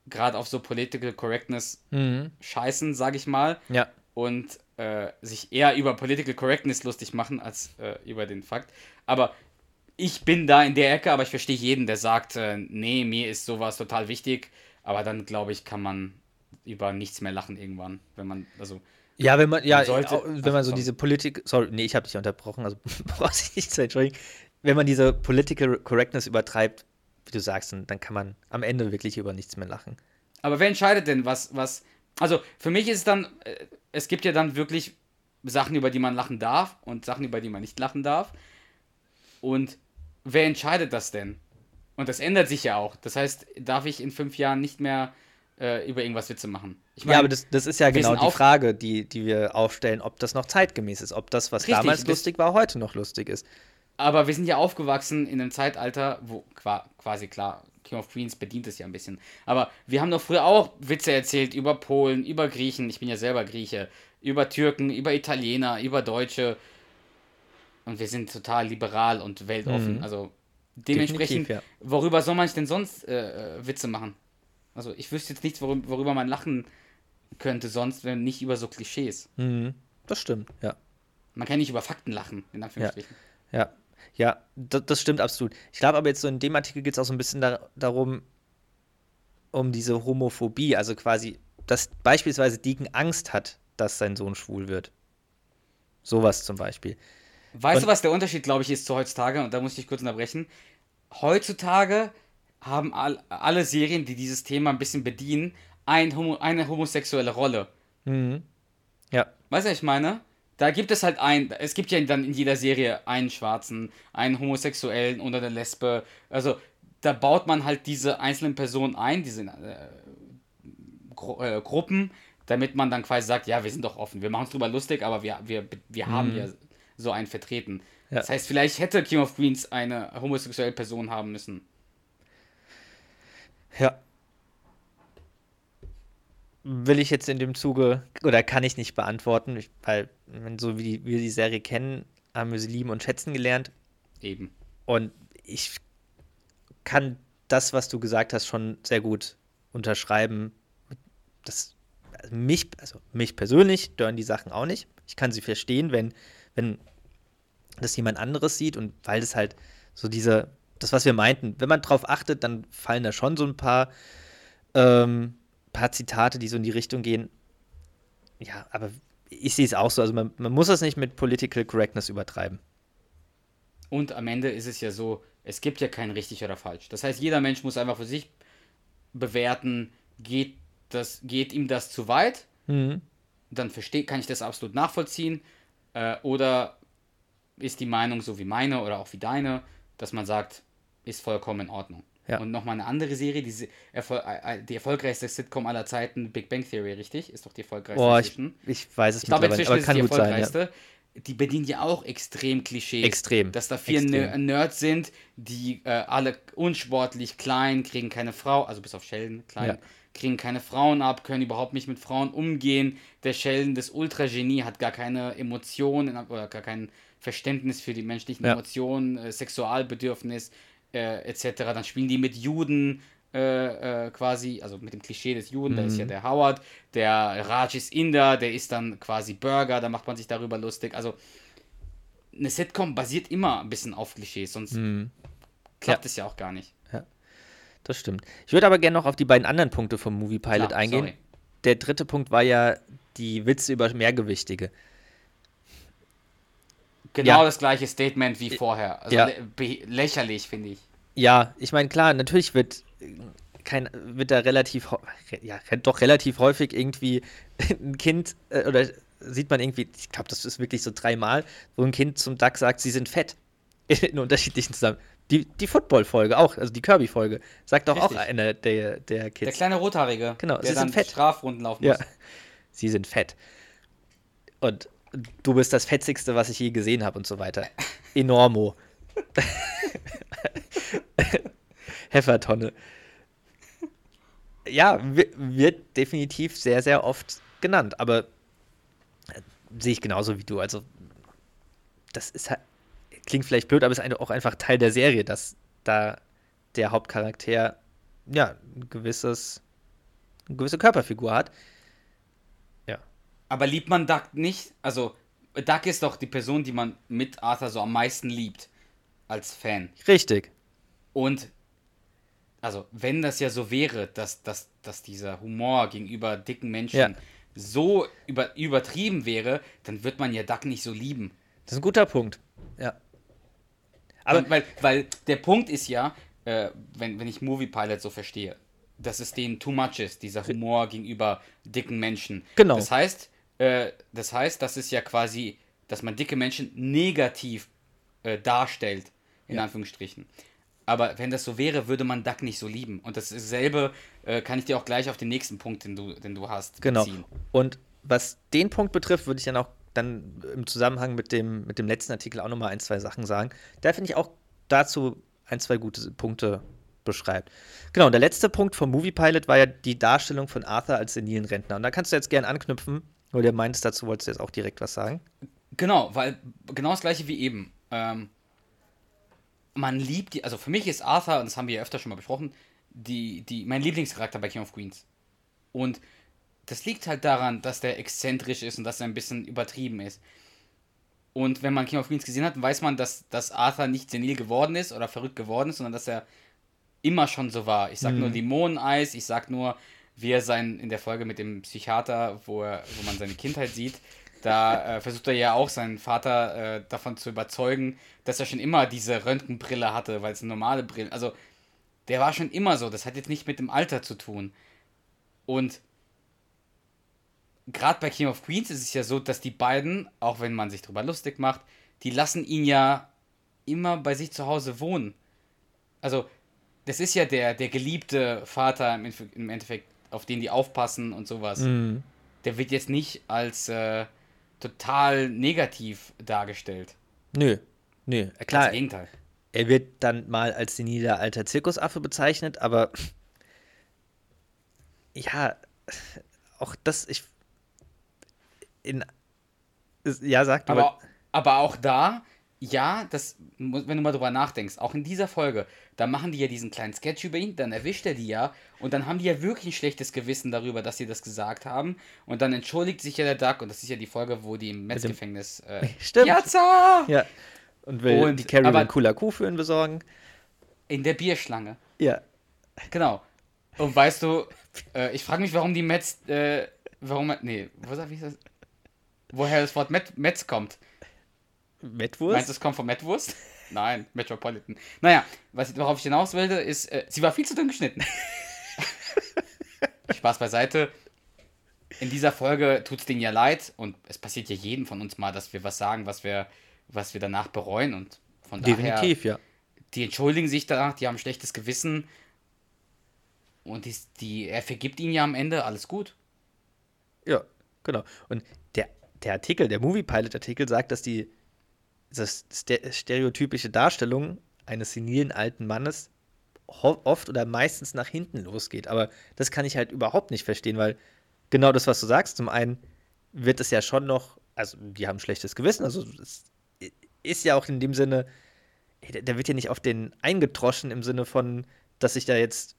gerade auf so Political Correctness scheißen, sag ich mal, Ja. und äh, sich eher über Political Correctness lustig machen als äh, über den Fakt. Aber ich bin da in der Ecke, aber ich verstehe jeden, der sagt, äh, nee, mir ist sowas total wichtig. Aber dann glaube ich, kann man über nichts mehr lachen irgendwann, wenn man, also Ja, wenn man, ja, Man sollte- wenn man so sorry. diese Politik, sorry, nee, ich habe dich unterbrochen, also brauchst dich nicht zu entschuldigen. Wenn man diese Political Correctness übertreibt, wie du sagst, dann, dann kann man am Ende wirklich über nichts mehr lachen. Aber wer entscheidet denn, was, was. Also für mich ist es dann, äh, es gibt ja dann wirklich Sachen, über die man lachen darf und Sachen, über die man nicht lachen darf. Und wer entscheidet das denn? Und das ändert sich ja auch. Das heißt, darf ich in fünf Jahren nicht mehr äh, über irgendwas Witze machen? Ich ja, aber das, das ist ja genau die Frage, die, die wir aufstellen, ob das noch zeitgemäß ist, ob das, was Richtig, damals lustig war, heute noch lustig ist. Aber wir sind ja aufgewachsen in einem Zeitalter, wo qua- quasi klar, King of Queens bedient es ja ein bisschen. Aber wir haben doch früher auch Witze erzählt über Polen, über Griechen, ich bin ja selber Grieche, über Türken, über Italiener, über Deutsche. Und wir sind total liberal und weltoffen. Mhm. Also dementsprechend, ja. worüber soll man sich denn sonst äh, äh, Witze machen? Also ich wüsste jetzt nichts, worüber, worüber man lachen könnte sonst, wenn nicht über so Klischees. Mhm. Das stimmt, ja. Man kann nicht über Fakten lachen, in Anführungsstrichen. Ja, ja, das, das stimmt absolut. Ich glaube aber jetzt so in dem Artikel geht es auch so ein bisschen da, darum, um diese Homophobie, also quasi, dass beispielsweise Deacon Angst hat, dass sein Sohn schwul wird. Sowas zum Beispiel. Weißt Und- du, was der Unterschied, glaube ich, ist zu heutzutage? Und da muss ich kurz unterbrechen. Heutzutage haben all, alle Serien, die dieses Thema ein bisschen bedienen, ein Homo, eine homosexuelle Rolle. Mhm. Ja, Weißt du, was ich meine? Da gibt es halt ein, es gibt ja dann in jeder Serie einen Schwarzen, einen Homosexuellen oder eine Lesbe. Also da baut man halt diese einzelnen Personen ein, diese äh, Gru äh, Gruppen, damit man dann quasi sagt, ja, wir sind doch offen, wir machen uns drüber lustig, aber wir, wir, wir haben ja so einen vertreten. Ja. Das heißt, vielleicht hätte King of Queens eine homosexuelle Person haben müssen. ja. Will ich jetzt in dem Zuge, oder kann ich nicht beantworten, ich, weil, so wie die, wir die Serie kennen, haben wir sie lieben und schätzen gelernt. Eben. Und ich kann das, was du gesagt hast, schon sehr gut unterschreiben. Das, also mich, also mich persönlich stören die Sachen auch nicht. Ich kann sie verstehen, wenn, wenn das jemand anderes sieht und weil das halt so diese, das, was wir meinten, wenn man drauf achtet, dann fallen da schon so ein paar, ähm, paar Zitate, die so in die Richtung gehen. Ja, aber ich sehe es auch so. Also man, man muss das nicht mit Political Correctness übertreiben. Und am Ende ist es ja so, es gibt ja kein richtig oder falsch. Das heißt, jeder Mensch muss einfach für sich bewerten, geht, das, geht ihm das zu weit? Mhm. Dann versteh, kann ich das absolut nachvollziehen. Äh, oder ist die Meinung so wie meine oder auch wie deine, dass man sagt, ist vollkommen in Ordnung. Ja. Und nochmal eine andere Serie, die, erfol äh, äh, die erfolgreichste Sitcom aller Zeiten, Big Bang Theory, richtig? Ist doch die erfolgreichste Boah, ich, ich weiß es Ich glaube, inzwischen aber ist es die gut sein. Ja. erfolgreichste. Die bedienen ja auch extrem Klischees. Extrem, Dass da vier extrem. Ner- Nerds sind, die äh, alle unsportlich, klein, kriegen keine Frau, also bis auf Sheldon, klein, Ja. Kriegen keine Frauen ab, können überhaupt nicht mit Frauen umgehen. Der Sheldon, das Ultragenie, hat gar keine Emotionen oder gar kein Verständnis für die menschlichen Ja. Emotionen, äh, Sexualbedürfnis äh, etc. Dann spielen die mit Juden äh, äh, quasi, also mit dem Klischee des Juden, da ist Mhm. ja der Howard, der Raj ist Inder, der ist dann quasi Burger, da macht man sich darüber lustig. Also eine Sitcom basiert immer ein bisschen auf Klischees, sonst Mhm. klappt es ja auch gar nicht. Das stimmt. Ich würde aber gerne noch auf die beiden anderen Punkte vom Movie Pilot Klar, eingehen. sorry. Der dritte Punkt war ja die Witze über Mehrgewichtige. Genau Ja. das gleiche Statement wie vorher. Also Ja. lächerlich, finde ich. Ja, ich meine, klar, natürlich wird äh, kein, wird da relativ, ja, doch relativ häufig irgendwie ein Kind, äh, oder sieht man irgendwie, ich glaube, das ist wirklich so dreimal, wo ein Kind zum Duck sagt, sie sind fett. In unterschiedlichen Zusammenhängen. Die, die Football-Folge auch, also die Kirby-Folge, sagt doch auch einer der, der Der Kids. kleine Rothaarige, Genau, der sie dann sind fett. Strafrunden laufen Ja. muss. Sie sind fett. Und du bist das Fetzigste, was ich je gesehen habe und so weiter. Enormo. Heffertonne. Ja, wi- wird definitiv sehr, sehr oft genannt, aber äh, sehe ich genauso wie du. Also, das ist halt, klingt vielleicht blöd, aber ist auch einfach Teil der Serie, dass da der Hauptcharakter ja ein gewisses, eine gewisse Körperfigur hat. Ja. Aber liebt man Duck nicht? Also, Duck ist doch die Person, die man mit Arthur so am meisten liebt. Als Fan. Richtig. Und, also, wenn das ja so wäre, dass, dass, dass dieser Humor gegenüber dicken Menschen Ja. so über, übertrieben wäre, dann wird man ja Duck nicht so lieben. Das ist ein guter Punkt. Ja. Aber Aber weil, weil der Punkt ist ja, äh, wenn, wenn ich Movie Pilot so verstehe, dass es denen too much ist, dieser Humor gegenüber dicken Menschen. Genau. Das heißt, äh, das heißt, das ist ja quasi, dass man dicke Menschen negativ äh, darstellt, in Anführungsstrichen. Aber wenn das so wäre, würde man Duck nicht so lieben. Und dasselbe äh, kann ich dir auch gleich auf den nächsten Punkt, den du, den du hast, genau. beziehen. Und was den Punkt betrifft, würde ich dann auch dann im Zusammenhang mit dem, mit dem letzten Artikel auch nochmal ein, zwei Sachen sagen. Da finde ich auch dazu ein, zwei gute Punkte beschreibt. Genau, und der letzte Punkt vom Movie Pilot war ja die Darstellung von Arthur als senilen Rentner. Und da kannst du jetzt gerne anknüpfen, weil du meinst, dazu wolltest du jetzt auch direkt was sagen. Genau, weil genau das gleiche wie eben. Ähm, man liebt die, also für mich ist Arthur, und das haben wir ja öfter schon mal besprochen, die, die, mein Lieblingscharakter bei King of Queens. Und das liegt halt daran, dass der exzentrisch ist und dass er ein bisschen übertrieben ist. Und wenn man King of Queens gesehen hat, weiß man, dass, dass Arthur nicht senil geworden ist oder verrückt geworden ist, sondern dass er immer schon so war. Ich sag mhm. nur Limoneneis, ich sag nur, wie er sein in der Folge mit dem Psychiater, wo, er, wo man seine Kindheit sieht, da äh, versucht er ja auch seinen Vater äh, davon zu überzeugen, dass er schon immer diese Röntgenbrille hatte, weil es eine normale Brille. Also der war schon immer so. Das hat jetzt nicht mit dem Alter zu tun. Und gerade bei King of Queens ist es ja so, dass die beiden, auch wenn man sich darüber lustig macht, die lassen ihn ja immer bei sich zu Hause wohnen. Also, das ist ja der, der geliebte Vater im, im Endeffekt, auf den die aufpassen und sowas. Mhm. Der wird jetzt nicht als äh, total negativ dargestellt. Nö, nö, klar. Als Gegenteil. Er wird dann mal als seniler alter Zirkusaffe bezeichnet, aber ja, auch das, ich. In, ja, sagt aber, aber auch da, ja, das, wenn du mal drüber nachdenkst, auch in dieser Folge, da machen die ja diesen kleinen Sketch über ihn, dann erwischt er die ja und dann haben die ja wirklich ein schlechtes Gewissen darüber, dass sie das gesagt haben und dann entschuldigt sich ja der Duck und das ist ja die Folge, wo die im Metz-Gefängnis äh, Stimmt. Jazza! Ja. Und will und, die Carrie einen cooler Kuh für ihn besorgen. In der Bierschlange. Ja. Genau. Und weißt du, äh, ich frage mich, warum die Metz, äh, warum, nee, wo sag ich das? Woher das Wort Met, Metz kommt. Metwurst? Meinst du, es kommt von Metwurst? Nein, Metropolitan. Naja, was, worauf ich hinaus wollte, ist, äh, sie war viel zu dünn geschnitten. Spaß beiseite. In dieser Folge tut es denen ja leid und es passiert ja jedem von uns mal, dass wir was sagen, was wir, was wir danach bereuen und von Definitiv, daher. ja. Die entschuldigen sich danach, die haben ein schlechtes Gewissen und die, die, er vergibt ihnen ja am Ende alles gut. Ja, genau. Und der, Artikel, der Movie Pilot Artikel sagt, dass die das stereotypische Darstellung eines senilen alten Mannes oft oder meistens nach hinten losgeht. Aber das kann ich halt überhaupt nicht verstehen, weil genau das, was du sagst, zum einen wird es ja schon noch, also die haben schlechtes Gewissen, also es ist ja auch in dem Sinne, da wird ja nicht auf den eingetroschen im Sinne von, dass sich da jetzt,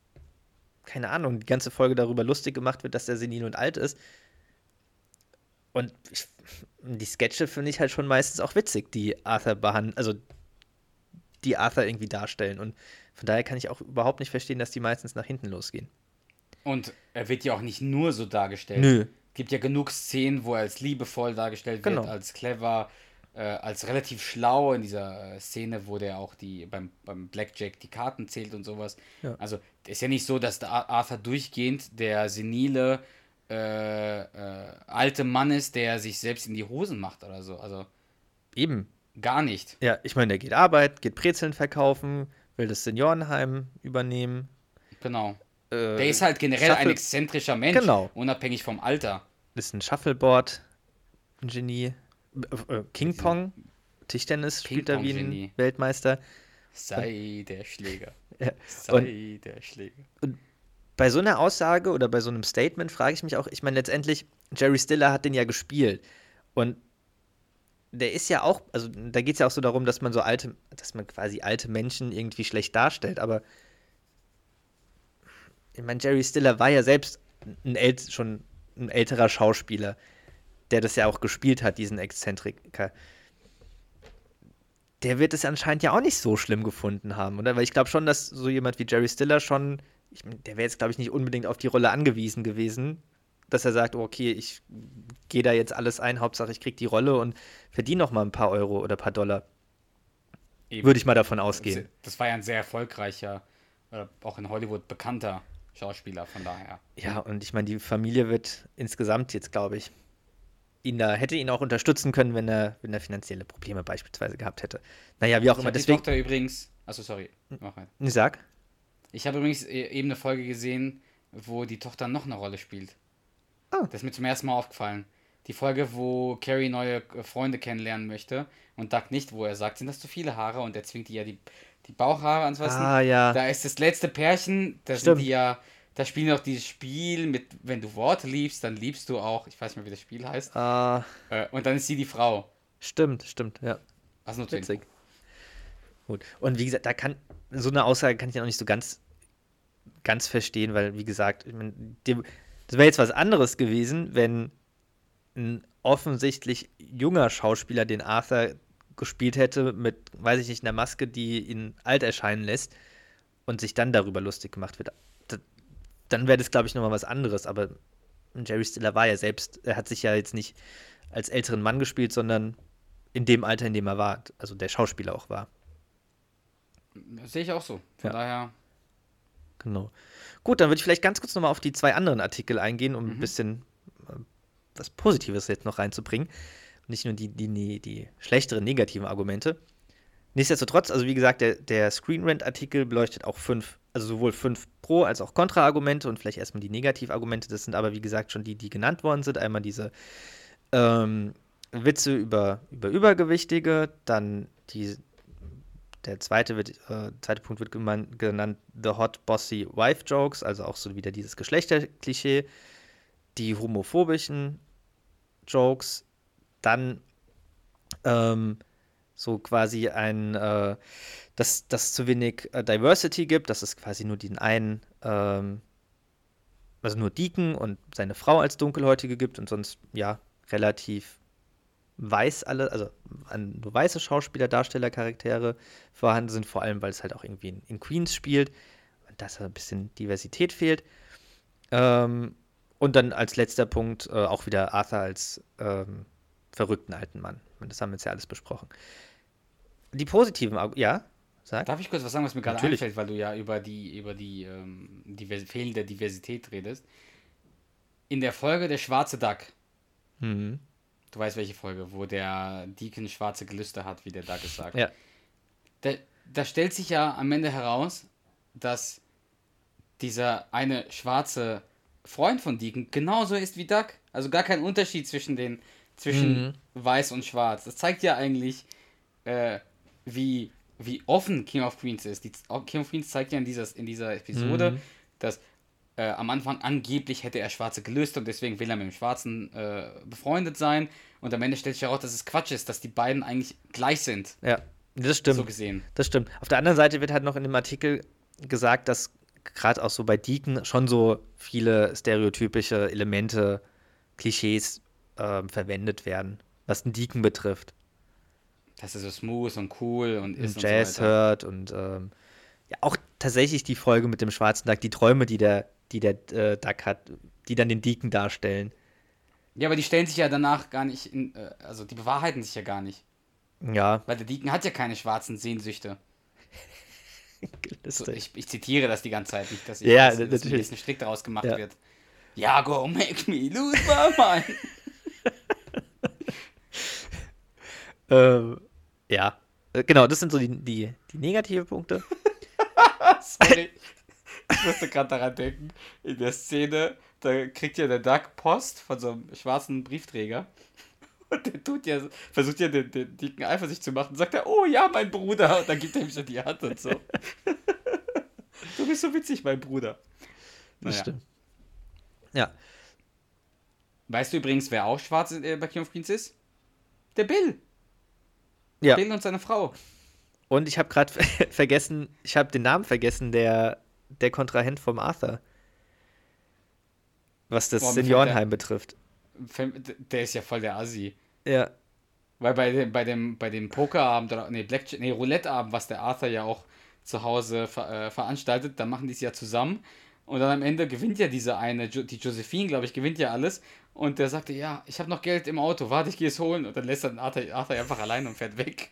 keine Ahnung, die ganze Folge darüber lustig gemacht wird, dass der senil und alt ist. Und ich die Sketche finde ich halt schon meistens auch witzig, die Arthur behandeln, also die Arthur irgendwie darstellen. Und von daher kann ich auch überhaupt nicht verstehen, dass die meistens nach hinten losgehen. Und er wird ja auch nicht nur so dargestellt. Nö. Es gibt ja genug Szenen, wo er als liebevoll dargestellt genau. wird, als clever, äh, als relativ schlau in dieser äh, Szene, wo der auch die beim, beim Blackjack die Karten zählt und sowas. Ja. Also ist ja nicht so, dass der Arthur durchgehend der senile äh, äh, alte Mann ist, der sich selbst in die Hosen macht oder so. Also eben. Gar nicht. Ja, ich meine, der geht arbeiten, geht Brezeln verkaufen, will das Seniorenheim übernehmen. Genau. Äh, der ist halt generell Shuffle ein exzentrischer Mensch, genau. unabhängig vom Alter. Ist ein Shuffleboard, ein Genie. Äh, King Pong, Tischtennis spielt er wie ein Weltmeister. Sei der Schläger. Ja. Sei und, der Schläger. Und bei so einer Aussage oder bei so einem Statement frage ich mich auch, ich meine, letztendlich, Jerry Stiller hat den ja gespielt. Und der ist ja auch, also da geht es ja auch so darum, dass man so alte, dass man quasi alte Menschen irgendwie schlecht darstellt, aber ich meine, Jerry Stiller war ja selbst ein schon ein älterer Schauspieler, der das ja auch gespielt hat, diesen Exzentriker. Der wird es anscheinend ja auch nicht so schlimm gefunden haben, oder? Weil ich glaube schon, dass so jemand wie Jerry Stiller schon ich, der wäre jetzt, glaube ich, nicht unbedingt auf die Rolle angewiesen gewesen, dass er sagt, okay, ich gehe da jetzt alles ein, Hauptsache ich kriege die Rolle und verdiene noch mal ein paar Euro oder ein paar Dollar. Eben. Würde ich mal davon ausgehen. Das war ja ein sehr erfolgreicher, auch in Hollywood bekannter Schauspieler, von daher. Ja, und ich meine, die Familie wird insgesamt jetzt, glaube ich, ihn da, hätte ihn auch unterstützen können, wenn er, wenn er finanzielle Probleme beispielsweise gehabt hätte. Naja, wie auch ich immer. Deswegen, die Tochter übrigens Achso, sorry. Mach rein. Sag. Ich habe übrigens e- eben eine Folge gesehen, wo die Tochter noch eine Rolle spielt. Oh. Das ist mir zum ersten Mal aufgefallen. Die Folge, wo Carrie neue Freunde kennenlernen möchte und Doug nicht, wo er sagt, sind das zu viele Haare und er zwingt die ja die, die Bauchhaare ans Wasser. Ah, ja. Da ist das letzte Pärchen, da Stimmt. sind die ja, da spielen auch dieses Spiel mit, wenn du Worte liebst, dann liebst du auch, ich weiß nicht mehr, wie das Spiel heißt. Ah, Äh, und dann ist sie die Frau. stimmt, stimmt, ja. Was nur Witzig. Gut. Und wie gesagt, da kann, so eine Aussage kann ich ja noch nicht so ganz, ganz verstehen, weil, wie gesagt, das wäre jetzt was anderes gewesen, wenn ein offensichtlich junger Schauspieler den Arthur gespielt hätte mit, weiß ich nicht, einer Maske, die ihn alt erscheinen lässt und sich dann darüber lustig gemacht wird. Da, dann wäre das, glaube ich, nochmal was anderes. Aber Jerry Stiller war ja selbst, er hat sich ja jetzt nicht als älteren Mann gespielt, sondern in dem Alter, in dem er war, also der Schauspieler auch war. Das sehe ich auch so. Von Ja. daher, Genau. Gut, dann würde ich vielleicht ganz kurz nochmal auf die zwei anderen Artikel eingehen, um ein bisschen äh, was Positives jetzt noch reinzubringen. Nicht nur die, die, die, die schlechteren negativen Argumente. Nichtsdestotrotz, also wie gesagt, der, der Screen Rant-Artikel beleuchtet auch fünf, also sowohl fünf Pro- als auch Kontra-Argumente und vielleicht erstmal die Negativargumente. Das sind aber, wie gesagt, schon die, die genannt worden sind. Einmal diese ähm, Witze über, über Übergewichtige, dann die, der zweite, wird, äh, zweite Punkt wird genannt The Hot Bossy Wife Jokes, also auch so wieder dieses Geschlechterklischee, die homophobischen Jokes, dann ähm, so quasi ein, äh, dass dass zu wenig äh, Diversity gibt, dass es quasi nur den einen, ähm, also nur Deacon und seine Frau als Dunkelhäutige gibt und sonst ja relativ weiß alle, also an- nur weiße Schauspieler, Darsteller, Charaktere vorhanden sind, vor allem weil es halt auch irgendwie in, in Queens spielt und dass da ein bisschen Diversität fehlt. Ähm, und dann als letzter Punkt äh, auch wieder Arthur als ähm, verrückten alten Mann. Das haben wir jetzt ja alles besprochen. Die positiven, ja, sag. Darf ich kurz was sagen, was mir gerade Natürlich. einfällt, weil du ja über die, über die ähm, divers fehlende Diversität redest. In der Folge Der schwarze Duck, Mhm. Du weißt welche Folge, wo der Deacon schwarze Gelüste hat, wie der Duck es sagt. Ja. Da, da stellt sich ja am Ende heraus, dass dieser eine schwarze Freund von Deacon genauso ist wie Duck. Also gar kein Unterschied zwischen den zwischen Mhm. weiß und schwarz. Das zeigt ja eigentlich, äh, wie, wie offen King of Queens ist. Die, King of Queens zeigt ja in, dieses, in dieser Episode, Mhm. dass äh, am Anfang angeblich hätte er Schwarze gelöst und deswegen will er mit dem Schwarzen äh, befreundet sein. Und am Ende stellt sich heraus, dass es Quatsch ist, dass die beiden eigentlich gleich sind. Ja, das stimmt. So gesehen. Das stimmt. Auf der anderen Seite wird halt noch in dem Artikel gesagt, dass gerade auch so bei Deacon schon so viele stereotypische Elemente, Klischees ähm, verwendet werden, was den Deacon betrifft. Dass er so smooth und cool und ist Und und Jazz so weiter. hört und ähm, ja, auch tatsächlich die Folge mit dem schwarzen Duck, die Träume, die der, die der äh, Duck hat, die dann den Deacon darstellen. Ja, aber die stellen sich ja danach gar nicht, in, äh, also die bewahrheiten sich ja gar nicht. Ja, Weil der Deacon hat ja keine schwarzen Sehnsüchte. So, ich, ich zitiere das die ganze Zeit nicht, dass, ich, Ja, dass, dass ein bisschen strikt daraus gemacht Ja. wird. Ja, go make me lose my mind. Ähm, ja, Äh, genau, das sind so die, die, die negative Punkte. Sorry. Ich musste gerade daran denken, in der Szene, da kriegt ja der Duck Post von so einem schwarzen Briefträger. Und der tut ja, versucht ja den, den Dicken eifersüchtig zu machen. Sagt er, oh ja, mein Bruder. Und dann gibt er ihm schon die Hand und so. du bist so witzig, mein Bruder. Das Naja. stimmt. Ja, Weißt du übrigens, wer auch schwarz äh, bei King of Queens ist? Der Bill. ja. Bill und seine Frau. Und ich habe gerade vergessen, ich habe den Namen vergessen, der, der Kontrahent vom Arthur. Was das Boah, Seniorenheim betrifft. Der ist ja voll der Assi. Ja, Weil bei dem, bei dem, bei dem Pokerabend oder nee, Blackjack, nee, Rouletteabend, was der Arthur ja auch zu Hause ver, äh, veranstaltet, da machen die es ja zusammen. Und dann am Ende gewinnt ja diese eine, die Josephine, glaube ich, gewinnt ja alles. Und der sagte, ja, ich habe noch Geld im Auto, warte, ich gehe es holen. Und dann lässt er den Arthur, Arthur einfach allein und fährt weg.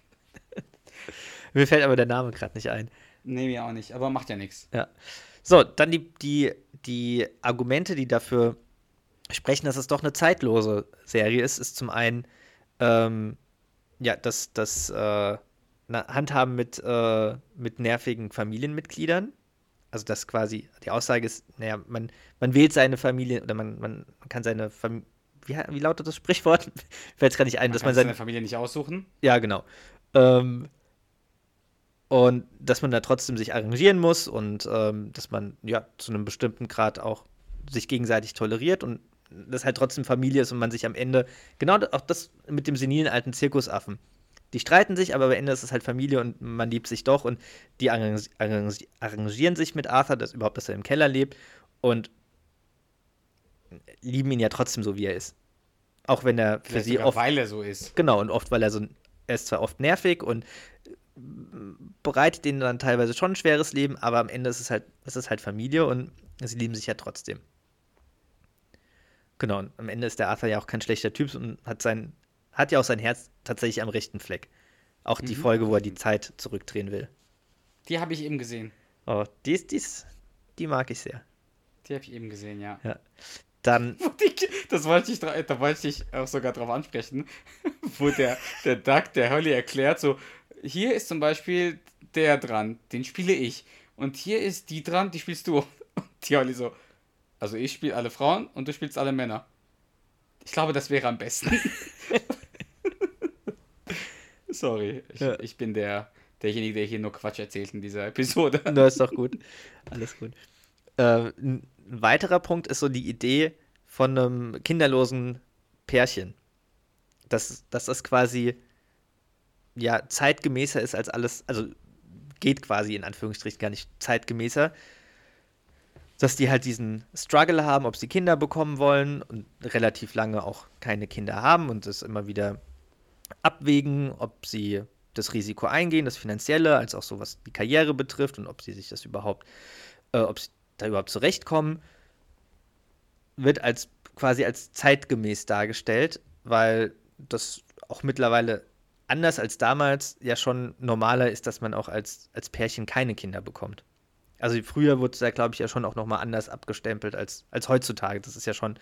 mir fällt aber der Name gerade nicht ein. Nee, mir auch nicht, aber macht ja nichts. Ja. So, dann die, die, die Argumente, die dafür sprechen, dass es doch eine zeitlose Serie ist, ist zum einen, ähm, ja, dass, dass äh, handhaben mit, äh, mit nervigen Familienmitgliedern. Also das quasi, die Aussage ist, naja, man, man wählt seine Familie oder man, man kann seine Familie, wie, wie lautet das Sprichwort? Fällt es gar nicht ein, Man dass man seine seine Familie nicht aussuchen. Ja, genau. Ähm, und dass man da trotzdem sich arrangieren muss und ähm, dass man ja zu einem bestimmten Grad auch sich gegenseitig toleriert und das halt trotzdem Familie ist und man sich am Ende, genau auch das mit dem senilen alten Zirkusaffen. Die streiten sich, aber am Ende ist es halt Familie und man liebt sich doch und die arrangi arrangi arrangieren sich mit Arthur, dass überhaupt, dass er im Keller lebt und lieben ihn ja trotzdem so, wie er ist. Auch wenn er für Vielleicht sie oft weil er so ist. Genau, und oft, weil er so, er ist zwar oft nervig und bereitet ihnen dann teilweise schon ein schweres Leben, aber am Ende ist es halt, es ist halt Familie und sie lieben sich ja trotzdem. Genau, und am Ende ist der Arthur ja auch kein schlechter Typ und hat sein, hat ja auch sein Herz tatsächlich am rechten Fleck. Auch die Mhm. Folge, wo er die Zeit zurückdrehen will. Die habe ich eben gesehen. Oh, die ist, die ist, die mag ich sehr. Die habe ich eben gesehen, ja. Ja. Dann, Das wollte ich, da wollte ich auch sogar drauf ansprechen, wo der, der Duck, der Holly erklärt, so, hier ist zum Beispiel der dran, den spiele ich. Und hier ist die dran, die spielst du. Und die Holly so, also ich spiele alle Frauen und du spielst alle Männer. Ich glaube, das wäre am besten. Sorry, ich, Ja. ich bin der, derjenige, der hier nur Quatsch erzählt in dieser Episode. Das ist doch gut. Alles gut. Äh, ein weiterer Punkt ist so die Idee von einem kinderlosen Pärchen. Dass, dass das quasi ja zeitgemäßer ist als alles, also geht quasi in Anführungsstrichen gar nicht zeitgemäßer. Dass die halt diesen Struggle haben, ob sie Kinder bekommen wollen und relativ lange auch keine Kinder haben und das immer wieder abwägen, ob sie das Risiko eingehen, das Finanzielle, als auch so was die Karriere betrifft und ob sie sich das überhaupt, äh, ob sie da überhaupt zurechtkommen, wird als quasi als zeitgemäß dargestellt, weil das auch mittlerweile anders als damals ja schon normaler ist, dass man auch als, als Pärchen keine Kinder bekommt. Also früher wurde es ja, glaube ich, ja schon auch nochmal anders abgestempelt als, als heutzutage. Das ist ja schon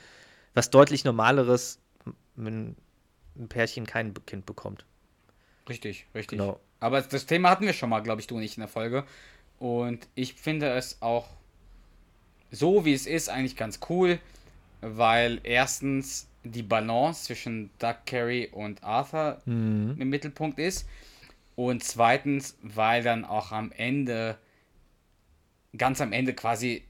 was deutlich Normaleres, wenn ein Pärchen kein Kind bekommt. Richtig, richtig. Genau. Aber das Thema hatten wir schon mal, glaube ich, du und ich in der Folge. Und ich finde es auch so, wie es ist, eigentlich ganz cool, weil erstens die Balance zwischen Doug Carey und Arthur Mhm. im Mittelpunkt ist. Und zweitens, weil dann auch am Ende, ganz am Ende quasi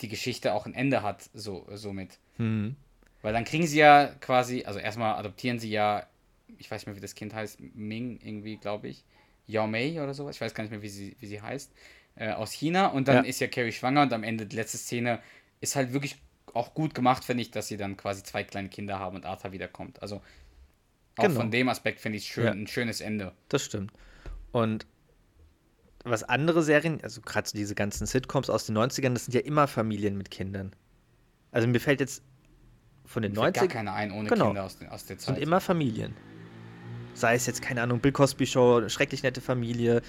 die Geschichte auch ein Ende hat, so, somit. Mhm. Weil dann kriegen sie ja quasi, also erstmal adoptieren sie ja, ich weiß nicht mehr, wie das Kind heißt, Ming irgendwie, glaube ich. Yao Mei oder sowas, ich weiß gar nicht mehr, wie sie, wie sie heißt, äh, aus China. Und dann Ja. ist ja Carrie schwanger und am Ende, die letzte Szene, ist halt wirklich auch gut gemacht, finde ich, dass sie dann quasi zwei kleine Kinder haben und Arthur wiederkommt. Also auch Genau. von dem Aspekt finde ich es schön, Ja. ein schönes Ende. Das stimmt. Und was andere Serien, also gerade so diese ganzen Sitcoms aus den 90ern, das sind ja immer Familien mit Kindern. Also mir fällt jetzt von den Mir fällt gar 90ern keine ein ohne Genau. Kinder aus, den, aus der sind Zeit. immer Familien. Sei es jetzt, keine Ahnung, Bill Cosby Show, schrecklich nette Familie,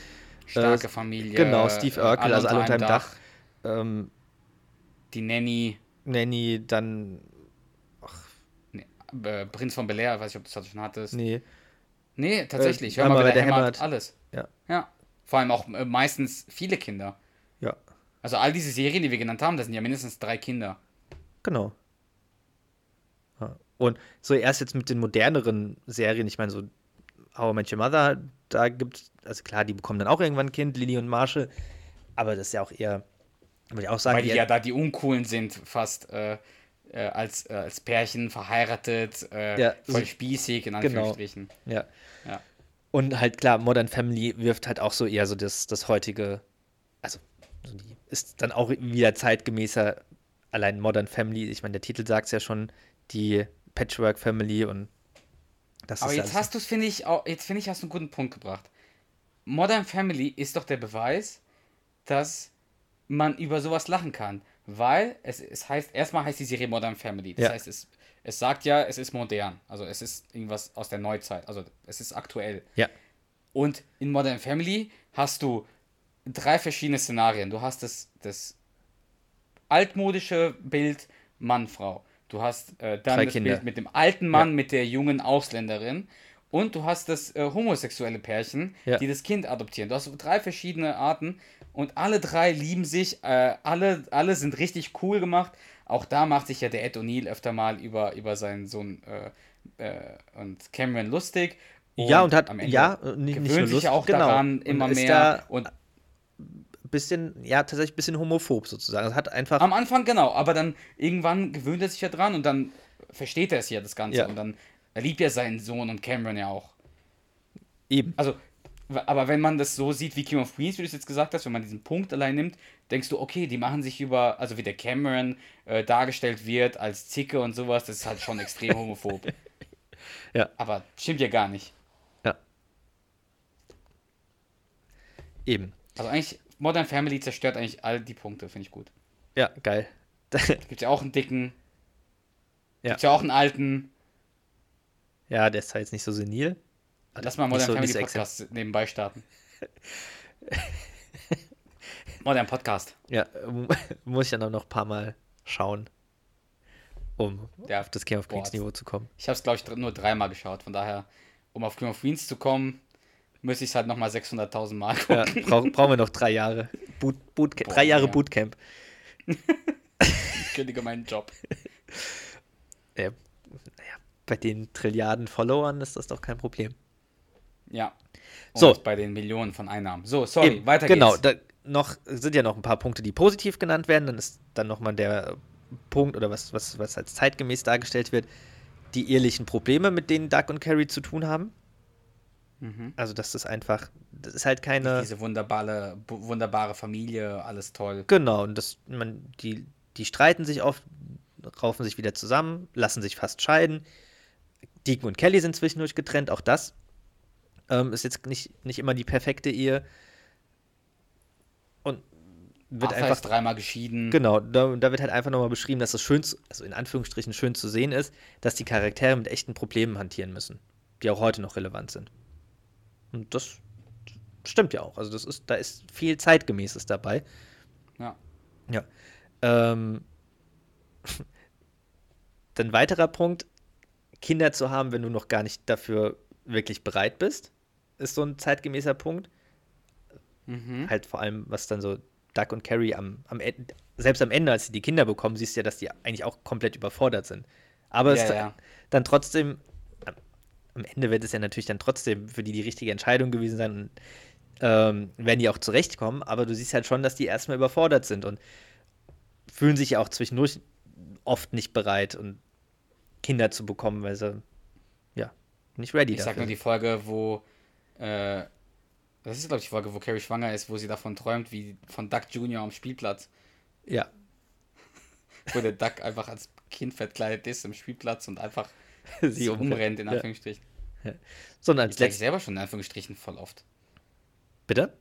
Starke äh, Familie. genau, Steve äh, Urkel, also alle unter einem einem Dach. ähm, Die Nanny, Nanny, dann, äh, Prinz von Bel Air, weiß ich, ob du das schon hattest. nee, Nee, tatsächlich. Äh, Hör mal, wer der hämmert. Alles. Ja. Ja. Vor allem auch äh, meistens viele Kinder. ja, Also all diese Serien, die wir genannt haben, das sind ja mindestens drei Kinder. genau. Ja. Und so erst jetzt mit den moderneren Serien, ich meine, so How I Met Your Mother, da gibt es, also klar, die bekommen dann auch irgendwann ein Kind, Lily und Marshall, aber das ist ja auch eher, würde ich auch sagen, Weil die ja da die Uncoolen sind, fast äh, äh, als, äh, als Pärchen verheiratet, äh, Ja, voll spießig, in genau. Anführungsstrichen. Ja. Ja. Und halt klar, Modern Family wirft halt auch so eher so das, das heutige, also ist dann auch wieder zeitgemäßer, allein Modern Family, ich meine, der Titel sagt es ja schon, die Patchwork Family und das Aber ist jetzt hast du es, finde ich, auch, jetzt finde ich, hast du einen guten Punkt gebracht. Modern Family ist doch der Beweis, dass man über sowas lachen kann. Weil es, es heißt, erstmal heißt die Serie Modern Family. Das Ja. heißt, es, es sagt ja, es ist modern. Also es ist irgendwas aus der Neuzeit. Also es ist aktuell. Ja, Und in Modern Family hast du drei verschiedene Szenarien. Du hast das, das altmodische Bild Mann-Frau. Du hast äh, dann Drei das Kinder. Bild mit dem alten Mann, mit der jungen Ausländerin. und du hast das äh, homosexuelle Pärchen, Ja. die das Kind adoptieren. Du hast drei verschiedene Arten und alle drei lieben sich, äh, alle, alle sind richtig cool gemacht. Auch da macht sich ja der Ed O'Neill öfter mal über, über seinen Sohn äh, äh, und Cameron lustig. Ja, und hat- am Ende ja, äh, nicht- nicht gewöhnt nur sich auch genau. daran Und immer ist mehr. und Bisschen, ja, tatsächlich ein bisschen homophob sozusagen. Es hat einfach. Am Anfang genau, aber dann irgendwann gewöhnt er sich ja dran und dann versteht er es ja das Ganze Ja. und dann er liebt ja seinen Sohn und Cameron ja auch. eben. Also, aber wenn man das so sieht wie King of Queens, wie du es jetzt gesagt hast, wenn man diesen Punkt allein nimmt, denkst du, okay, die machen sich über, also wie der Cameron äh, dargestellt wird als Zicke und sowas, das ist halt schon extrem homophob. Ja. Aber stimmt ja gar nicht. Ja. Eben. Also eigentlich, Modern Family zerstört eigentlich all die Punkte, finde ich gut. Ja, geil. Gibt ja auch einen dicken, Ja. gibt's ja auch einen alten. ja, der ist zwar jetzt nicht so senil. Lass mal Modern Family Podcast nebenbei starten. Modern Podcast. Ja, muss ich dann auch noch ein paar Mal schauen, um Ja, auf das King of boah, Niveau zu kommen. Ich habe es, glaube ich, nur dreimal geschaut. Von daher, um auf King of Queens zu kommen, müsste ich es halt nochmal 600.000 Mal Ja, brauch, brauchen wir noch drei Jahre. Boot, Bootcamp, Boah, drei Jahre ja. Bootcamp. Ich kündige meinen Job. Ja, naja, bei den Trilliarden Followern ist das doch kein Problem. Ja. Und So. bei den Millionen von Einnahmen. So, sorry, Eben, weiter genau, geht's. da noch sind ja noch ein paar Punkte, die positiv genannt werden. Dann ist dann nochmal der Punkt oder was, was, was als zeitgemäß dargestellt wird, die ehelichen Probleme, mit denen Doug und Carrie zu tun haben. Mhm. Also, dass das einfach, das ist halt keine. Diese wunderbare, wunderbare Familie, alles toll. Genau, und das, man, die, die streiten sich oft, raufen sich wieder zusammen, lassen sich fast scheiden. Deacon und Kelly sind zwischendurch getrennt, auch das ähm, ist jetzt nicht, nicht immer die perfekte Ehe. Und wird Arthur einfach dreimal geschieden. Genau, da, da wird halt einfach nochmal beschrieben, dass es schön, zu, also in Anführungsstrichen schön zu sehen ist, dass die Charaktere mit echten Problemen hantieren müssen, die auch heute noch relevant sind. Und das stimmt ja auch. Also das ist, da ist viel Zeitgemäßes dabei. Ja. Ja. Ähm, dann weiterer Punkt, Kinder zu haben, wenn du noch gar nicht dafür wirklich bereit bist, ist so ein zeitgemäßer Punkt Mhm. halt vor allem, was dann so Doug und Carrie am, am Ende, selbst am Ende, als sie die Kinder bekommen, siehst du ja, dass die eigentlich auch komplett überfordert sind. Aber Ja, es ja. dann trotzdem, am, Ende wird es ja natürlich dann trotzdem für die die richtige Entscheidung gewesen sein und ähm, werden die auch zurechtkommen, aber du siehst halt schon, dass die erstmal überfordert sind und fühlen sich ja auch zwischendurch oft nicht bereit und Kinder zu bekommen, weil sie nicht ready Ich sag dafür nur die Folge, wo. Äh, das ist, glaube ich, die Folge, wo Carrie schwanger ist, wo sie davon träumt, wie von Duck Jr. am Spielplatz. Ja, Wo der Duck einfach als Kind verkleidet ist im Spielplatz und einfach sie umrennt, in Ja. Anführungsstrichen. Sondern Jetzt sage ich selber schon in Anführungsstrichen voll oft. Bitte?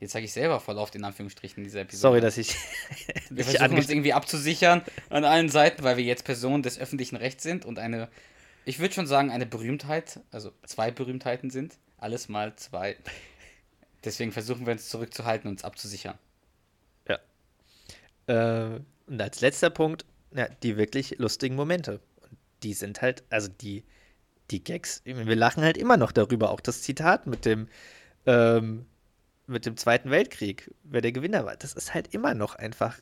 Jetzt sage ich selber voll oft in Anführungsstrichen in dieser Episode. Sorry, dass ich. Wir versuchen uns irgendwie abzusichern an allen Seiten, weil wir jetzt Personen des öffentlichen Rechts sind und eine, ich würde schon sagen, eine Berühmtheit, also zwei Berühmtheiten sind. Alles mal zwei. Deswegen versuchen wir uns zurückzuhalten und uns abzusichern. Äh, und als letzter Punkt, ja, die wirklich lustigen Momente. Die sind halt, also die, die Gags, wir lachen halt immer noch darüber. Auch das Zitat mit dem, ähm, mit dem Zweiten Weltkrieg, wer der Gewinner war. Das ist halt immer noch einfach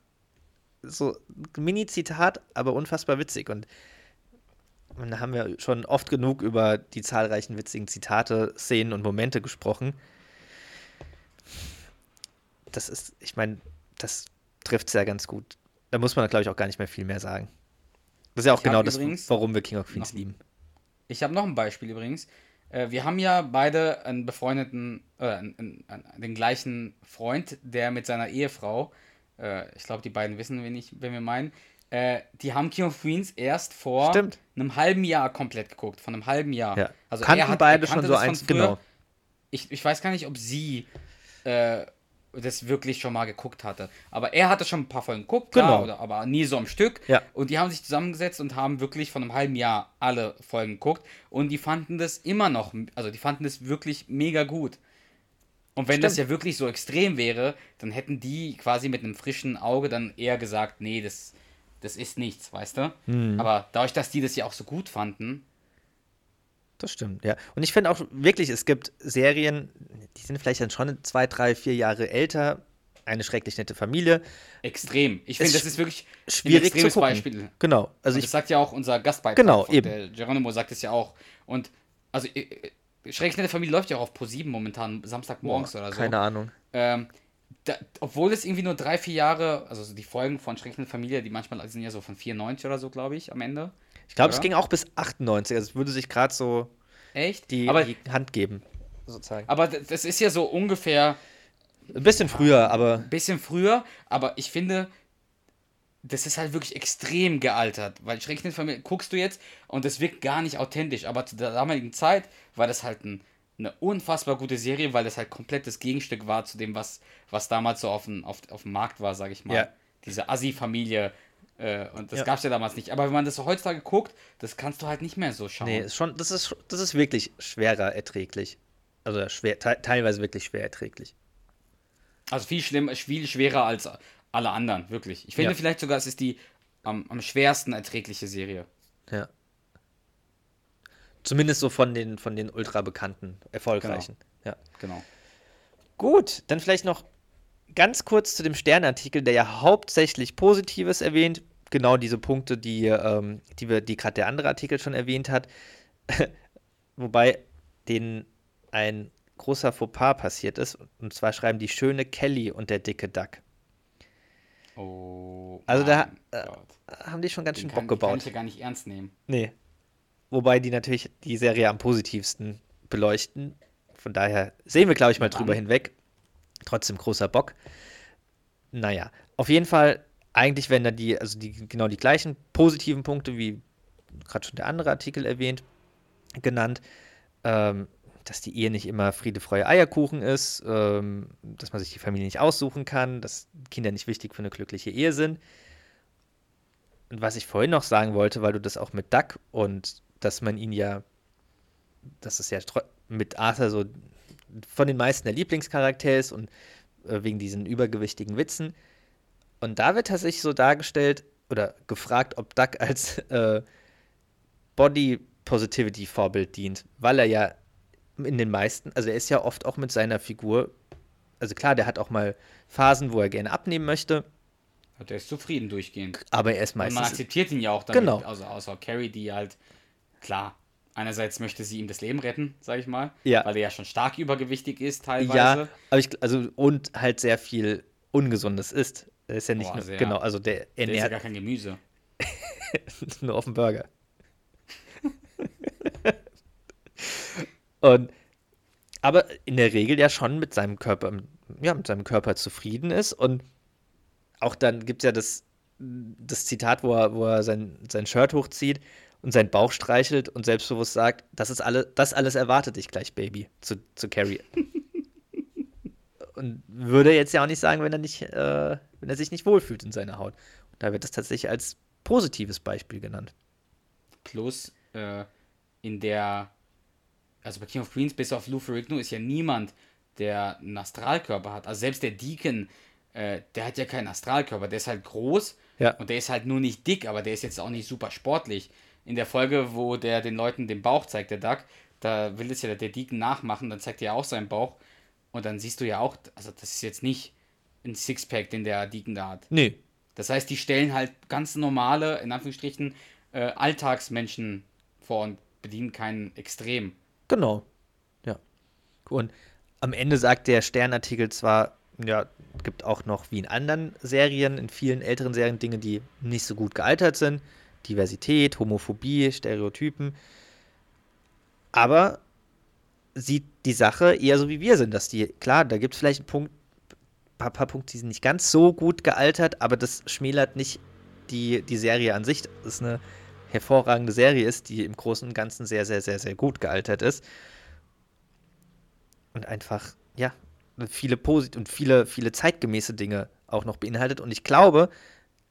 so ein Mini-Zitat, aber unfassbar witzig. Und, und da haben wir schon oft genug über die zahlreichen witzigen Zitate, Szenen und Momente gesprochen. Das ist, ich meine, das trifft es ja ganz gut. Da muss man, glaube ich, auch gar nicht mehr viel mehr sagen. Das ist ja auch Ich genau das, warum wir King of Queens noch- lieben. Ich habe noch ein Beispiel übrigens. Äh, wir haben ja beide einen befreundeten, äh, einen, einen, den gleichen Freund, der mit seiner Ehefrau, äh, ich glaube, die beiden wissen, wen, ich, wen wir meinen, äh, die haben King of Queens erst vor Stimmt. einem halben Jahr komplett geguckt, von einem halben Jahr. Ja. Also Kannten er hat, beide er schon so das eins, genau. Ich, ich weiß gar nicht, ob sie äh, das wirklich schon mal geguckt hatte. Aber er hatte schon ein paar Folgen geguckt, Genau. oder, aber nie so am Stück. Ja. Und die haben sich zusammengesetzt und haben wirklich von einem halben Jahr alle Folgen geguckt. Und die fanden das immer noch, also die fanden das wirklich mega gut. Und wenn das Stimmt. ja wirklich so extrem wäre, dann hätten die quasi mit einem frischen Auge dann eher gesagt, nee, das, das ist nichts, weißt du? Hm. Aber dadurch, dass die das ja auch so gut fanden, Das stimmt, ja. Und ich finde auch wirklich, es gibt Serien, die sind vielleicht dann schon zwei, drei, vier Jahre älter. Eine schrecklich nette Familie. Extrem. Ich finde, das ist wirklich Schwierig ein extremes zu gucken. Beispiel. Genau. Also Und ich, das sagt ja auch unser Gastbeitrag. Genau, eben. Der Geronimo sagt es ja auch. Und also äh, äh, Schrecklich nette Familie läuft ja auch auf Pro7 momentan, Samstagmorgens oder so. keine Ahnung. Ähm, da, obwohl es irgendwie nur drei, vier Jahre, also so die Folgen von Schrecklich nette Familie, die manchmal sind ja so von 94 oder so, glaube ich, am Ende. Ich glaube, es ging auch bis 98. Also es würde sich gerade so Echt? die, aber, die Hand geben, sozusagen. aber das ist ja so ungefähr Ein bisschen früher, aber ein bisschen früher, aber ich finde, das ist halt wirklich extrem gealtert, weil Schrecklich nette Familie guckst du jetzt und das wirkt gar nicht authentisch, aber zu der damaligen Zeit war das halt ein, eine unfassbar gute Serie, weil das halt komplett das Gegenstück war zu dem, was, was damals so auf dem, auf, auf dem Markt war, sag ich mal. Ja. Diese Assi-Familie. Äh, und das Ja. gab's ja damals nicht. Aber wenn man das so heutzutage guckt, das kannst du halt nicht mehr so schauen. nee, schon, das ist, das ist wirklich schwerer erträglich. Also schwer, te teilweise wirklich schwer erträglich. Also viel schlimm, viel schwerer als alle anderen, wirklich. Ich finde Ja. vielleicht sogar, es ist die am, am schwersten erträgliche Serie. Ja. Zumindest so von den, von den ultra bekannten, erfolgreichen. Ja. Genau. Gut, dann vielleicht noch ganz kurz zu dem Sternartikel, der ja hauptsächlich Positives erwähnt. Genau diese Punkte, die, ähm, die, wir, die gerade der andere Artikel schon erwähnt hat. Wobei denen ein großer Fauxpas passiert ist. Und zwar schreiben die schöne Kelly und der dicke Duck. Oh. Also da, äh. Haben die schon ganz Den schön kann, Bock den kann gebaut. ich ja gar nicht ernst nehmen. Nee. Wobei die natürlich die Serie am positivsten beleuchten. Von daher sehen wir, glaube ich, mal drüber hinweg. Trotzdem großer Bock. Naja, auf jeden Fall, eigentlich werden da die, also die, genau die gleichen positiven Punkte, wie gerade schon der andere Artikel erwähnt, genannt. Ähm, dass die Ehe nicht immer Friede, Freude, Eierkuchen ist, ähm, dass man sich die Familie nicht aussuchen kann, dass Kinder nicht wichtig für eine glückliche Ehe sind. Und was ich vorhin noch sagen wollte, weil du das auch mit Duck und dass man ihn ja, dass es ja mit Arthur so von den meisten der Lieblingscharakter ist und äh, wegen diesen übergewichtigen Witzen. Und da wird tatsächlich so dargestellt oder gefragt, ob Duck als äh, Body Positivity Vorbild dient, weil er ja in den meisten, also er ist ja oft auch mit seiner Figur, also klar, der hat auch mal Phasen, wo er gerne abnehmen möchte, Und der ist zufrieden durchgehend. aber er ist Und man meistens akzeptiert ihn ja auch damit. Genau. Also außer Carrie, die halt, klar, einerseits möchte sie ihm das Leben retten, sag ich mal. Ja. Weil er ja schon stark übergewichtig ist teilweise. Ja, aber ich, also und halt sehr viel Ungesundes isst. Er ist ja nicht Boah, nur, sehr. genau, also der Der ist ja ernährt gar kein Gemüse. nur auf dem Burger. und aber in der Regel ja schon mit seinem Körper, ja, mit seinem Körper zufrieden ist und auch dann gibt es ja das, das Zitat, wo er, wo er sein, sein Shirt hochzieht und seinen Bauch streichelt und selbstbewusst sagt, das ist alle, das alles erwartet dich gleich, Baby, zu, zu Carrie. und würde jetzt ja auch nicht sagen, wenn er nicht, äh, wenn er sich nicht wohlfühlt in seiner Haut. Und da wird das tatsächlich als positives Beispiel genannt. Plus, äh, in der, also bei King of Queens, bis auf Lou Ferrigno, ist ja niemand, der einen Astralkörper hat. Also selbst der Deacon, äh, der hat ja keinen Astralkörper. Der ist halt groß Ja. und der ist halt nur nicht dick, aber der ist jetzt auch nicht super sportlich. In der Folge, wo der den Leuten den Bauch zeigt, der Duck, da will es ja der Deacon nachmachen, dann zeigt er ja auch seinen Bauch. Und dann siehst du ja auch, also das ist jetzt nicht ein Sixpack, den der Deacon da hat. Nee. Das heißt, die stellen halt ganz normale, in Anführungsstrichen, äh, Alltagsmenschen vor und bedienen keinen Extrem. Genau. Ja. Und am Ende sagt der Sternartikel zwar, ja, gibt auch noch wie in anderen Serien, in vielen älteren Serien Dinge, die nicht so gut gealtert sind. Diversität, Homophobie, Stereotypen. Aber sieht die Sache eher so wie wir sind, dass die, klar, da gibt es vielleicht einen Punkt, paar, paar Punkte, die sind nicht ganz so gut gealtert, aber das schmälert nicht die, die Serie an sich. Das ist eine hervorragende Serie ist, die im Großen und Ganzen sehr, sehr, sehr, sehr gut gealtert ist. Und einfach, ja, viele posit und viele, viele zeitgemäße Dinge auch noch beinhaltet. Und ich glaube,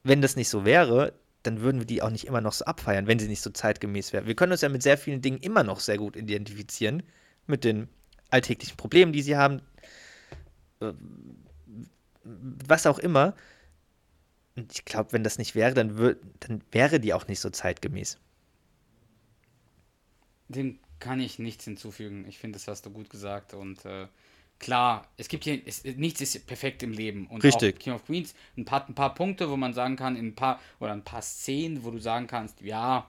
wenn das nicht so wäre, dann würden wir die auch nicht immer noch so abfeiern, wenn sie nicht so zeitgemäß wäre. Wir können uns ja mit sehr vielen Dingen immer noch sehr gut identifizieren, mit den alltäglichen Problemen, die sie haben, äh, was auch immer. Und ich glaube, wenn das nicht wäre, dann, dann wäre die auch nicht so zeitgemäß. Dem kann ich nichts hinzufügen. Ich finde, das hast du gut gesagt. Und äh, klar, es gibt hier, es, nichts ist perfekt im Leben. Und Richtig. Auch King of Queens, ein paar, ein paar Punkte, wo man sagen kann, in ein paar, oder ein paar Szenen, wo du sagen kannst, ja,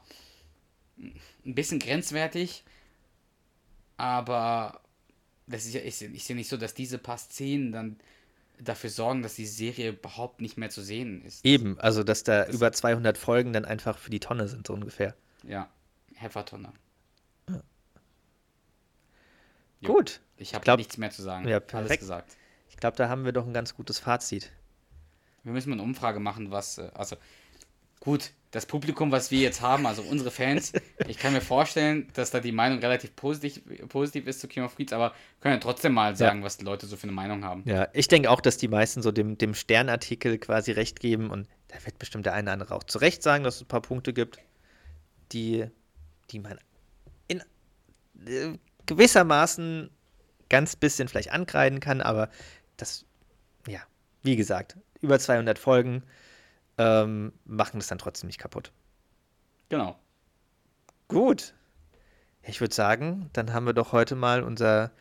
ein bisschen grenzwertig, aber das ist ja, ist, ist ja nicht so, dass diese paar Szenen dann dafür sorgen, dass die Serie überhaupt nicht mehr zu sehen ist. Eben, also dass da Das- über 200 Folgen dann einfach für die Tonne sind, so ungefähr. Ja, Heffertonne. Jo. Gut, Ich habe nichts mehr zu sagen. Ja, Alles perfekt. gesagt. ich glaube, da haben wir doch ein ganz gutes Fazit. Wir müssen mal eine Umfrage machen, was, äh, also gut, das Publikum, was wir jetzt haben, also unsere Fans, ich kann mir vorstellen, dass da die Meinung relativ positiv, positiv ist zu King of Queens, aber können ja trotzdem mal sagen, was die Leute so für eine Meinung haben. Ja, ich denke auch, dass die meisten so dem, dem Sternartikel quasi recht geben und da wird bestimmt der eine oder andere auch zu Recht sagen, dass es ein paar Punkte gibt, die, die man in äh, gewissermaßen ganz bisschen vielleicht ankreiden kann, aber das, ja, wie gesagt, über 200 Folgen ähm, machen es dann trotzdem nicht kaputt. Genau. Gut. Ich würde sagen, dann haben wir doch heute mal unser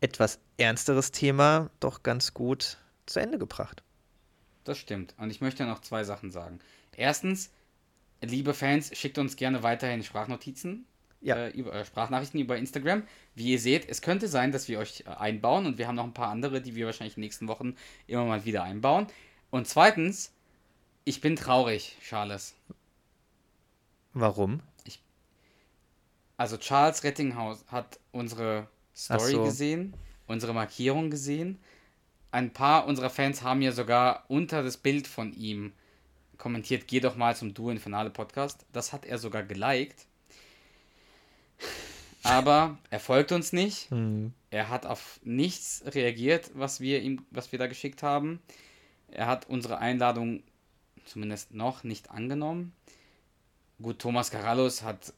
etwas ernsteres Thema doch ganz gut zu Ende gebracht. Das stimmt. Und ich möchte noch zwei Sachen sagen. Erstens, liebe Fans, schickt uns gerne weiterhin Sprachnotizen. Ja. Äh, über, äh, Sprachnachrichten über Instagram. Wie ihr seht, es könnte sein, dass wir euch äh, einbauen und wir haben noch ein paar andere, die wir wahrscheinlich in den nächsten Wochen immer mal wieder einbauen. Und zweitens, ich bin traurig, Charles. Warum? Also Charles Rettinghaus hat unsere Story so. gesehen, unsere Markierung gesehen. Ein paar unserer Fans haben ja sogar unter das Bild von ihm kommentiert, geh doch mal zum Duo Infernale Podcast. Das hat er sogar geliked. Aber er folgt uns nicht. Hm. Er hat auf nichts reagiert, was wir ihm, was wir da geschickt haben. Er hat unsere Einladung zumindest noch nicht angenommen. Gut, Thomas Carallos hat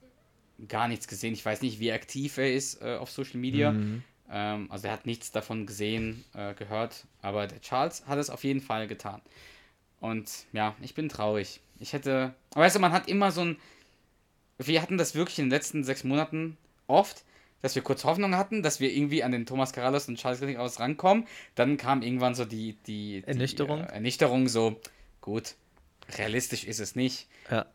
gar nichts gesehen. Ich weiß nicht, wie aktiv er ist äh, auf Social Media. Mhm. Ähm, also er hat nichts davon gesehen, äh, gehört. Aber der Charles hat es auf jeden Fall getan. Und ja, ich bin traurig. Ich hätte. Aber weißt du, man hat immer so ein. Wir hatten das wirklich in den letzten sechs Monaten oft, dass wir kurz Hoffnung hatten, dass wir irgendwie an den Thomas Carallos und Charles Rettinghaus rankommen. Dann kam irgendwann so die, die, die Ernüchterung? Äh, Ernüchterung, so, gut, realistisch ist es nicht. Ja.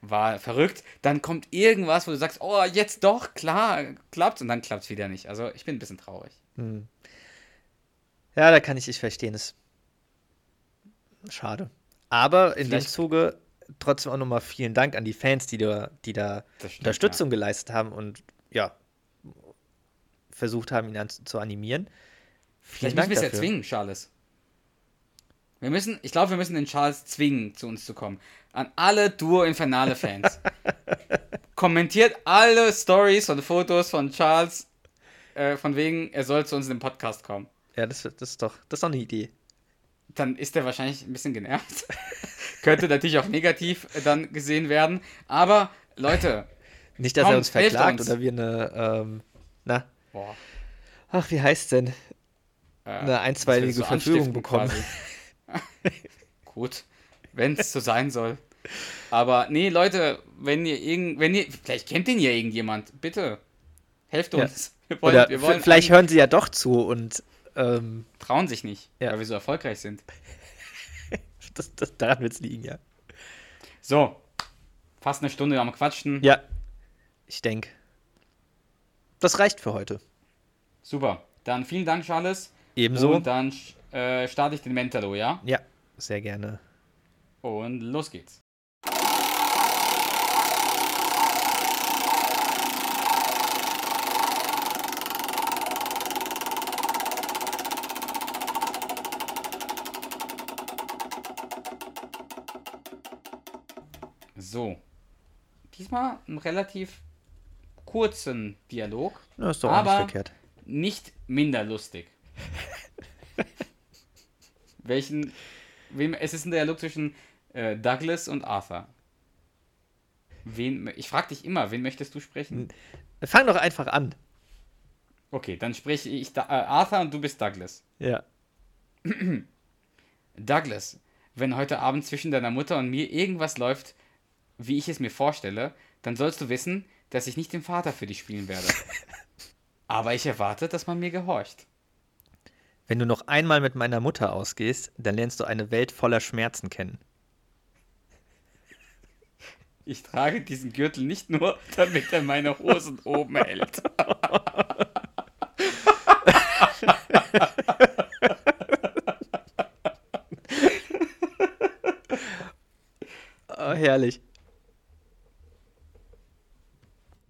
War verrückt. Dann kommt irgendwas, wo du sagst, oh, jetzt doch, klar, klappt's. Und dann klappt's wieder nicht. Also ich bin ein bisschen traurig. Hm. Ja, da kann ich dich verstehen. Ist schade. Aber in dem Vielleicht- Zuge trotzdem auch nochmal vielen Dank an die Fans, die da, die da Das stimmt, Unterstützung geleistet haben und ja, versucht haben, ihn an, zu animieren. Vielen Vielleicht müssen wir es ja zwingen, Charles. Wir müssen, ich glaube, wir müssen den Charles zwingen, zu uns zu kommen. An alle Duo Infernale Fans. Kommentiert alle Stories und Fotos von Charles, äh, von wegen, er soll zu uns in den Podcast kommen. Ja, das, das, ist doch, das ist doch eine Idee. Dann ist er wahrscheinlich ein bisschen genervt. Könnte natürlich auch negativ äh, dann gesehen werden. Aber, Leute, Nicht, dass Komm, er uns verklagt uns. oder wir eine, ähm, na, boah, ach, wie heißt denn? äh, Eine einstweilige so Verfügung bekommen. Gut, wenn es so sein soll. Aber nee, Leute, wenn ihr irgend, wenn ihr, vielleicht kennt den ja irgendjemand, bitte helft Ja. uns. Wir wollen, Oder wir wollen vielleicht hören sie ja doch zu und ähm, trauen sich nicht, Ja. weil wir so erfolgreich sind. das, das, daran wird es liegen, ja. So, fast eine Stunde am Quatschen. Ja, ich denke. Das reicht für heute. Super. Dann vielen Dank, Charles. Ebenso. Und dann äh, starte ich den Mentalo, ja? Ja, sehr gerne. Und los geht's. So. Diesmal einen relativ kurzen Dialog, Na, ist doch Aber- nicht verkehrt. nicht minder lustig. Welchen. Wem, es ist ein Dialog zwischen äh, Douglas und Arthur. Wen, ich frage dich immer, wen möchtest du sprechen? Fang doch einfach an. Okay, dann spreche ich da, äh, Arthur und du bist Douglas. Ja. Douglas, wenn heute Abend zwischen deiner Mutter und mir irgendwas läuft, wie ich es mir vorstelle, dann sollst du wissen, dass ich nicht den Vater für dich spielen werde. Aber ich erwarte, dass man mir gehorcht. Wenn du noch einmal mit meiner Mutter ausgehst, dann lernst du eine Welt voller Schmerzen kennen. Ich trage diesen Gürtel nicht nur, damit er meine Hosen oben hält. Oh, herrlich.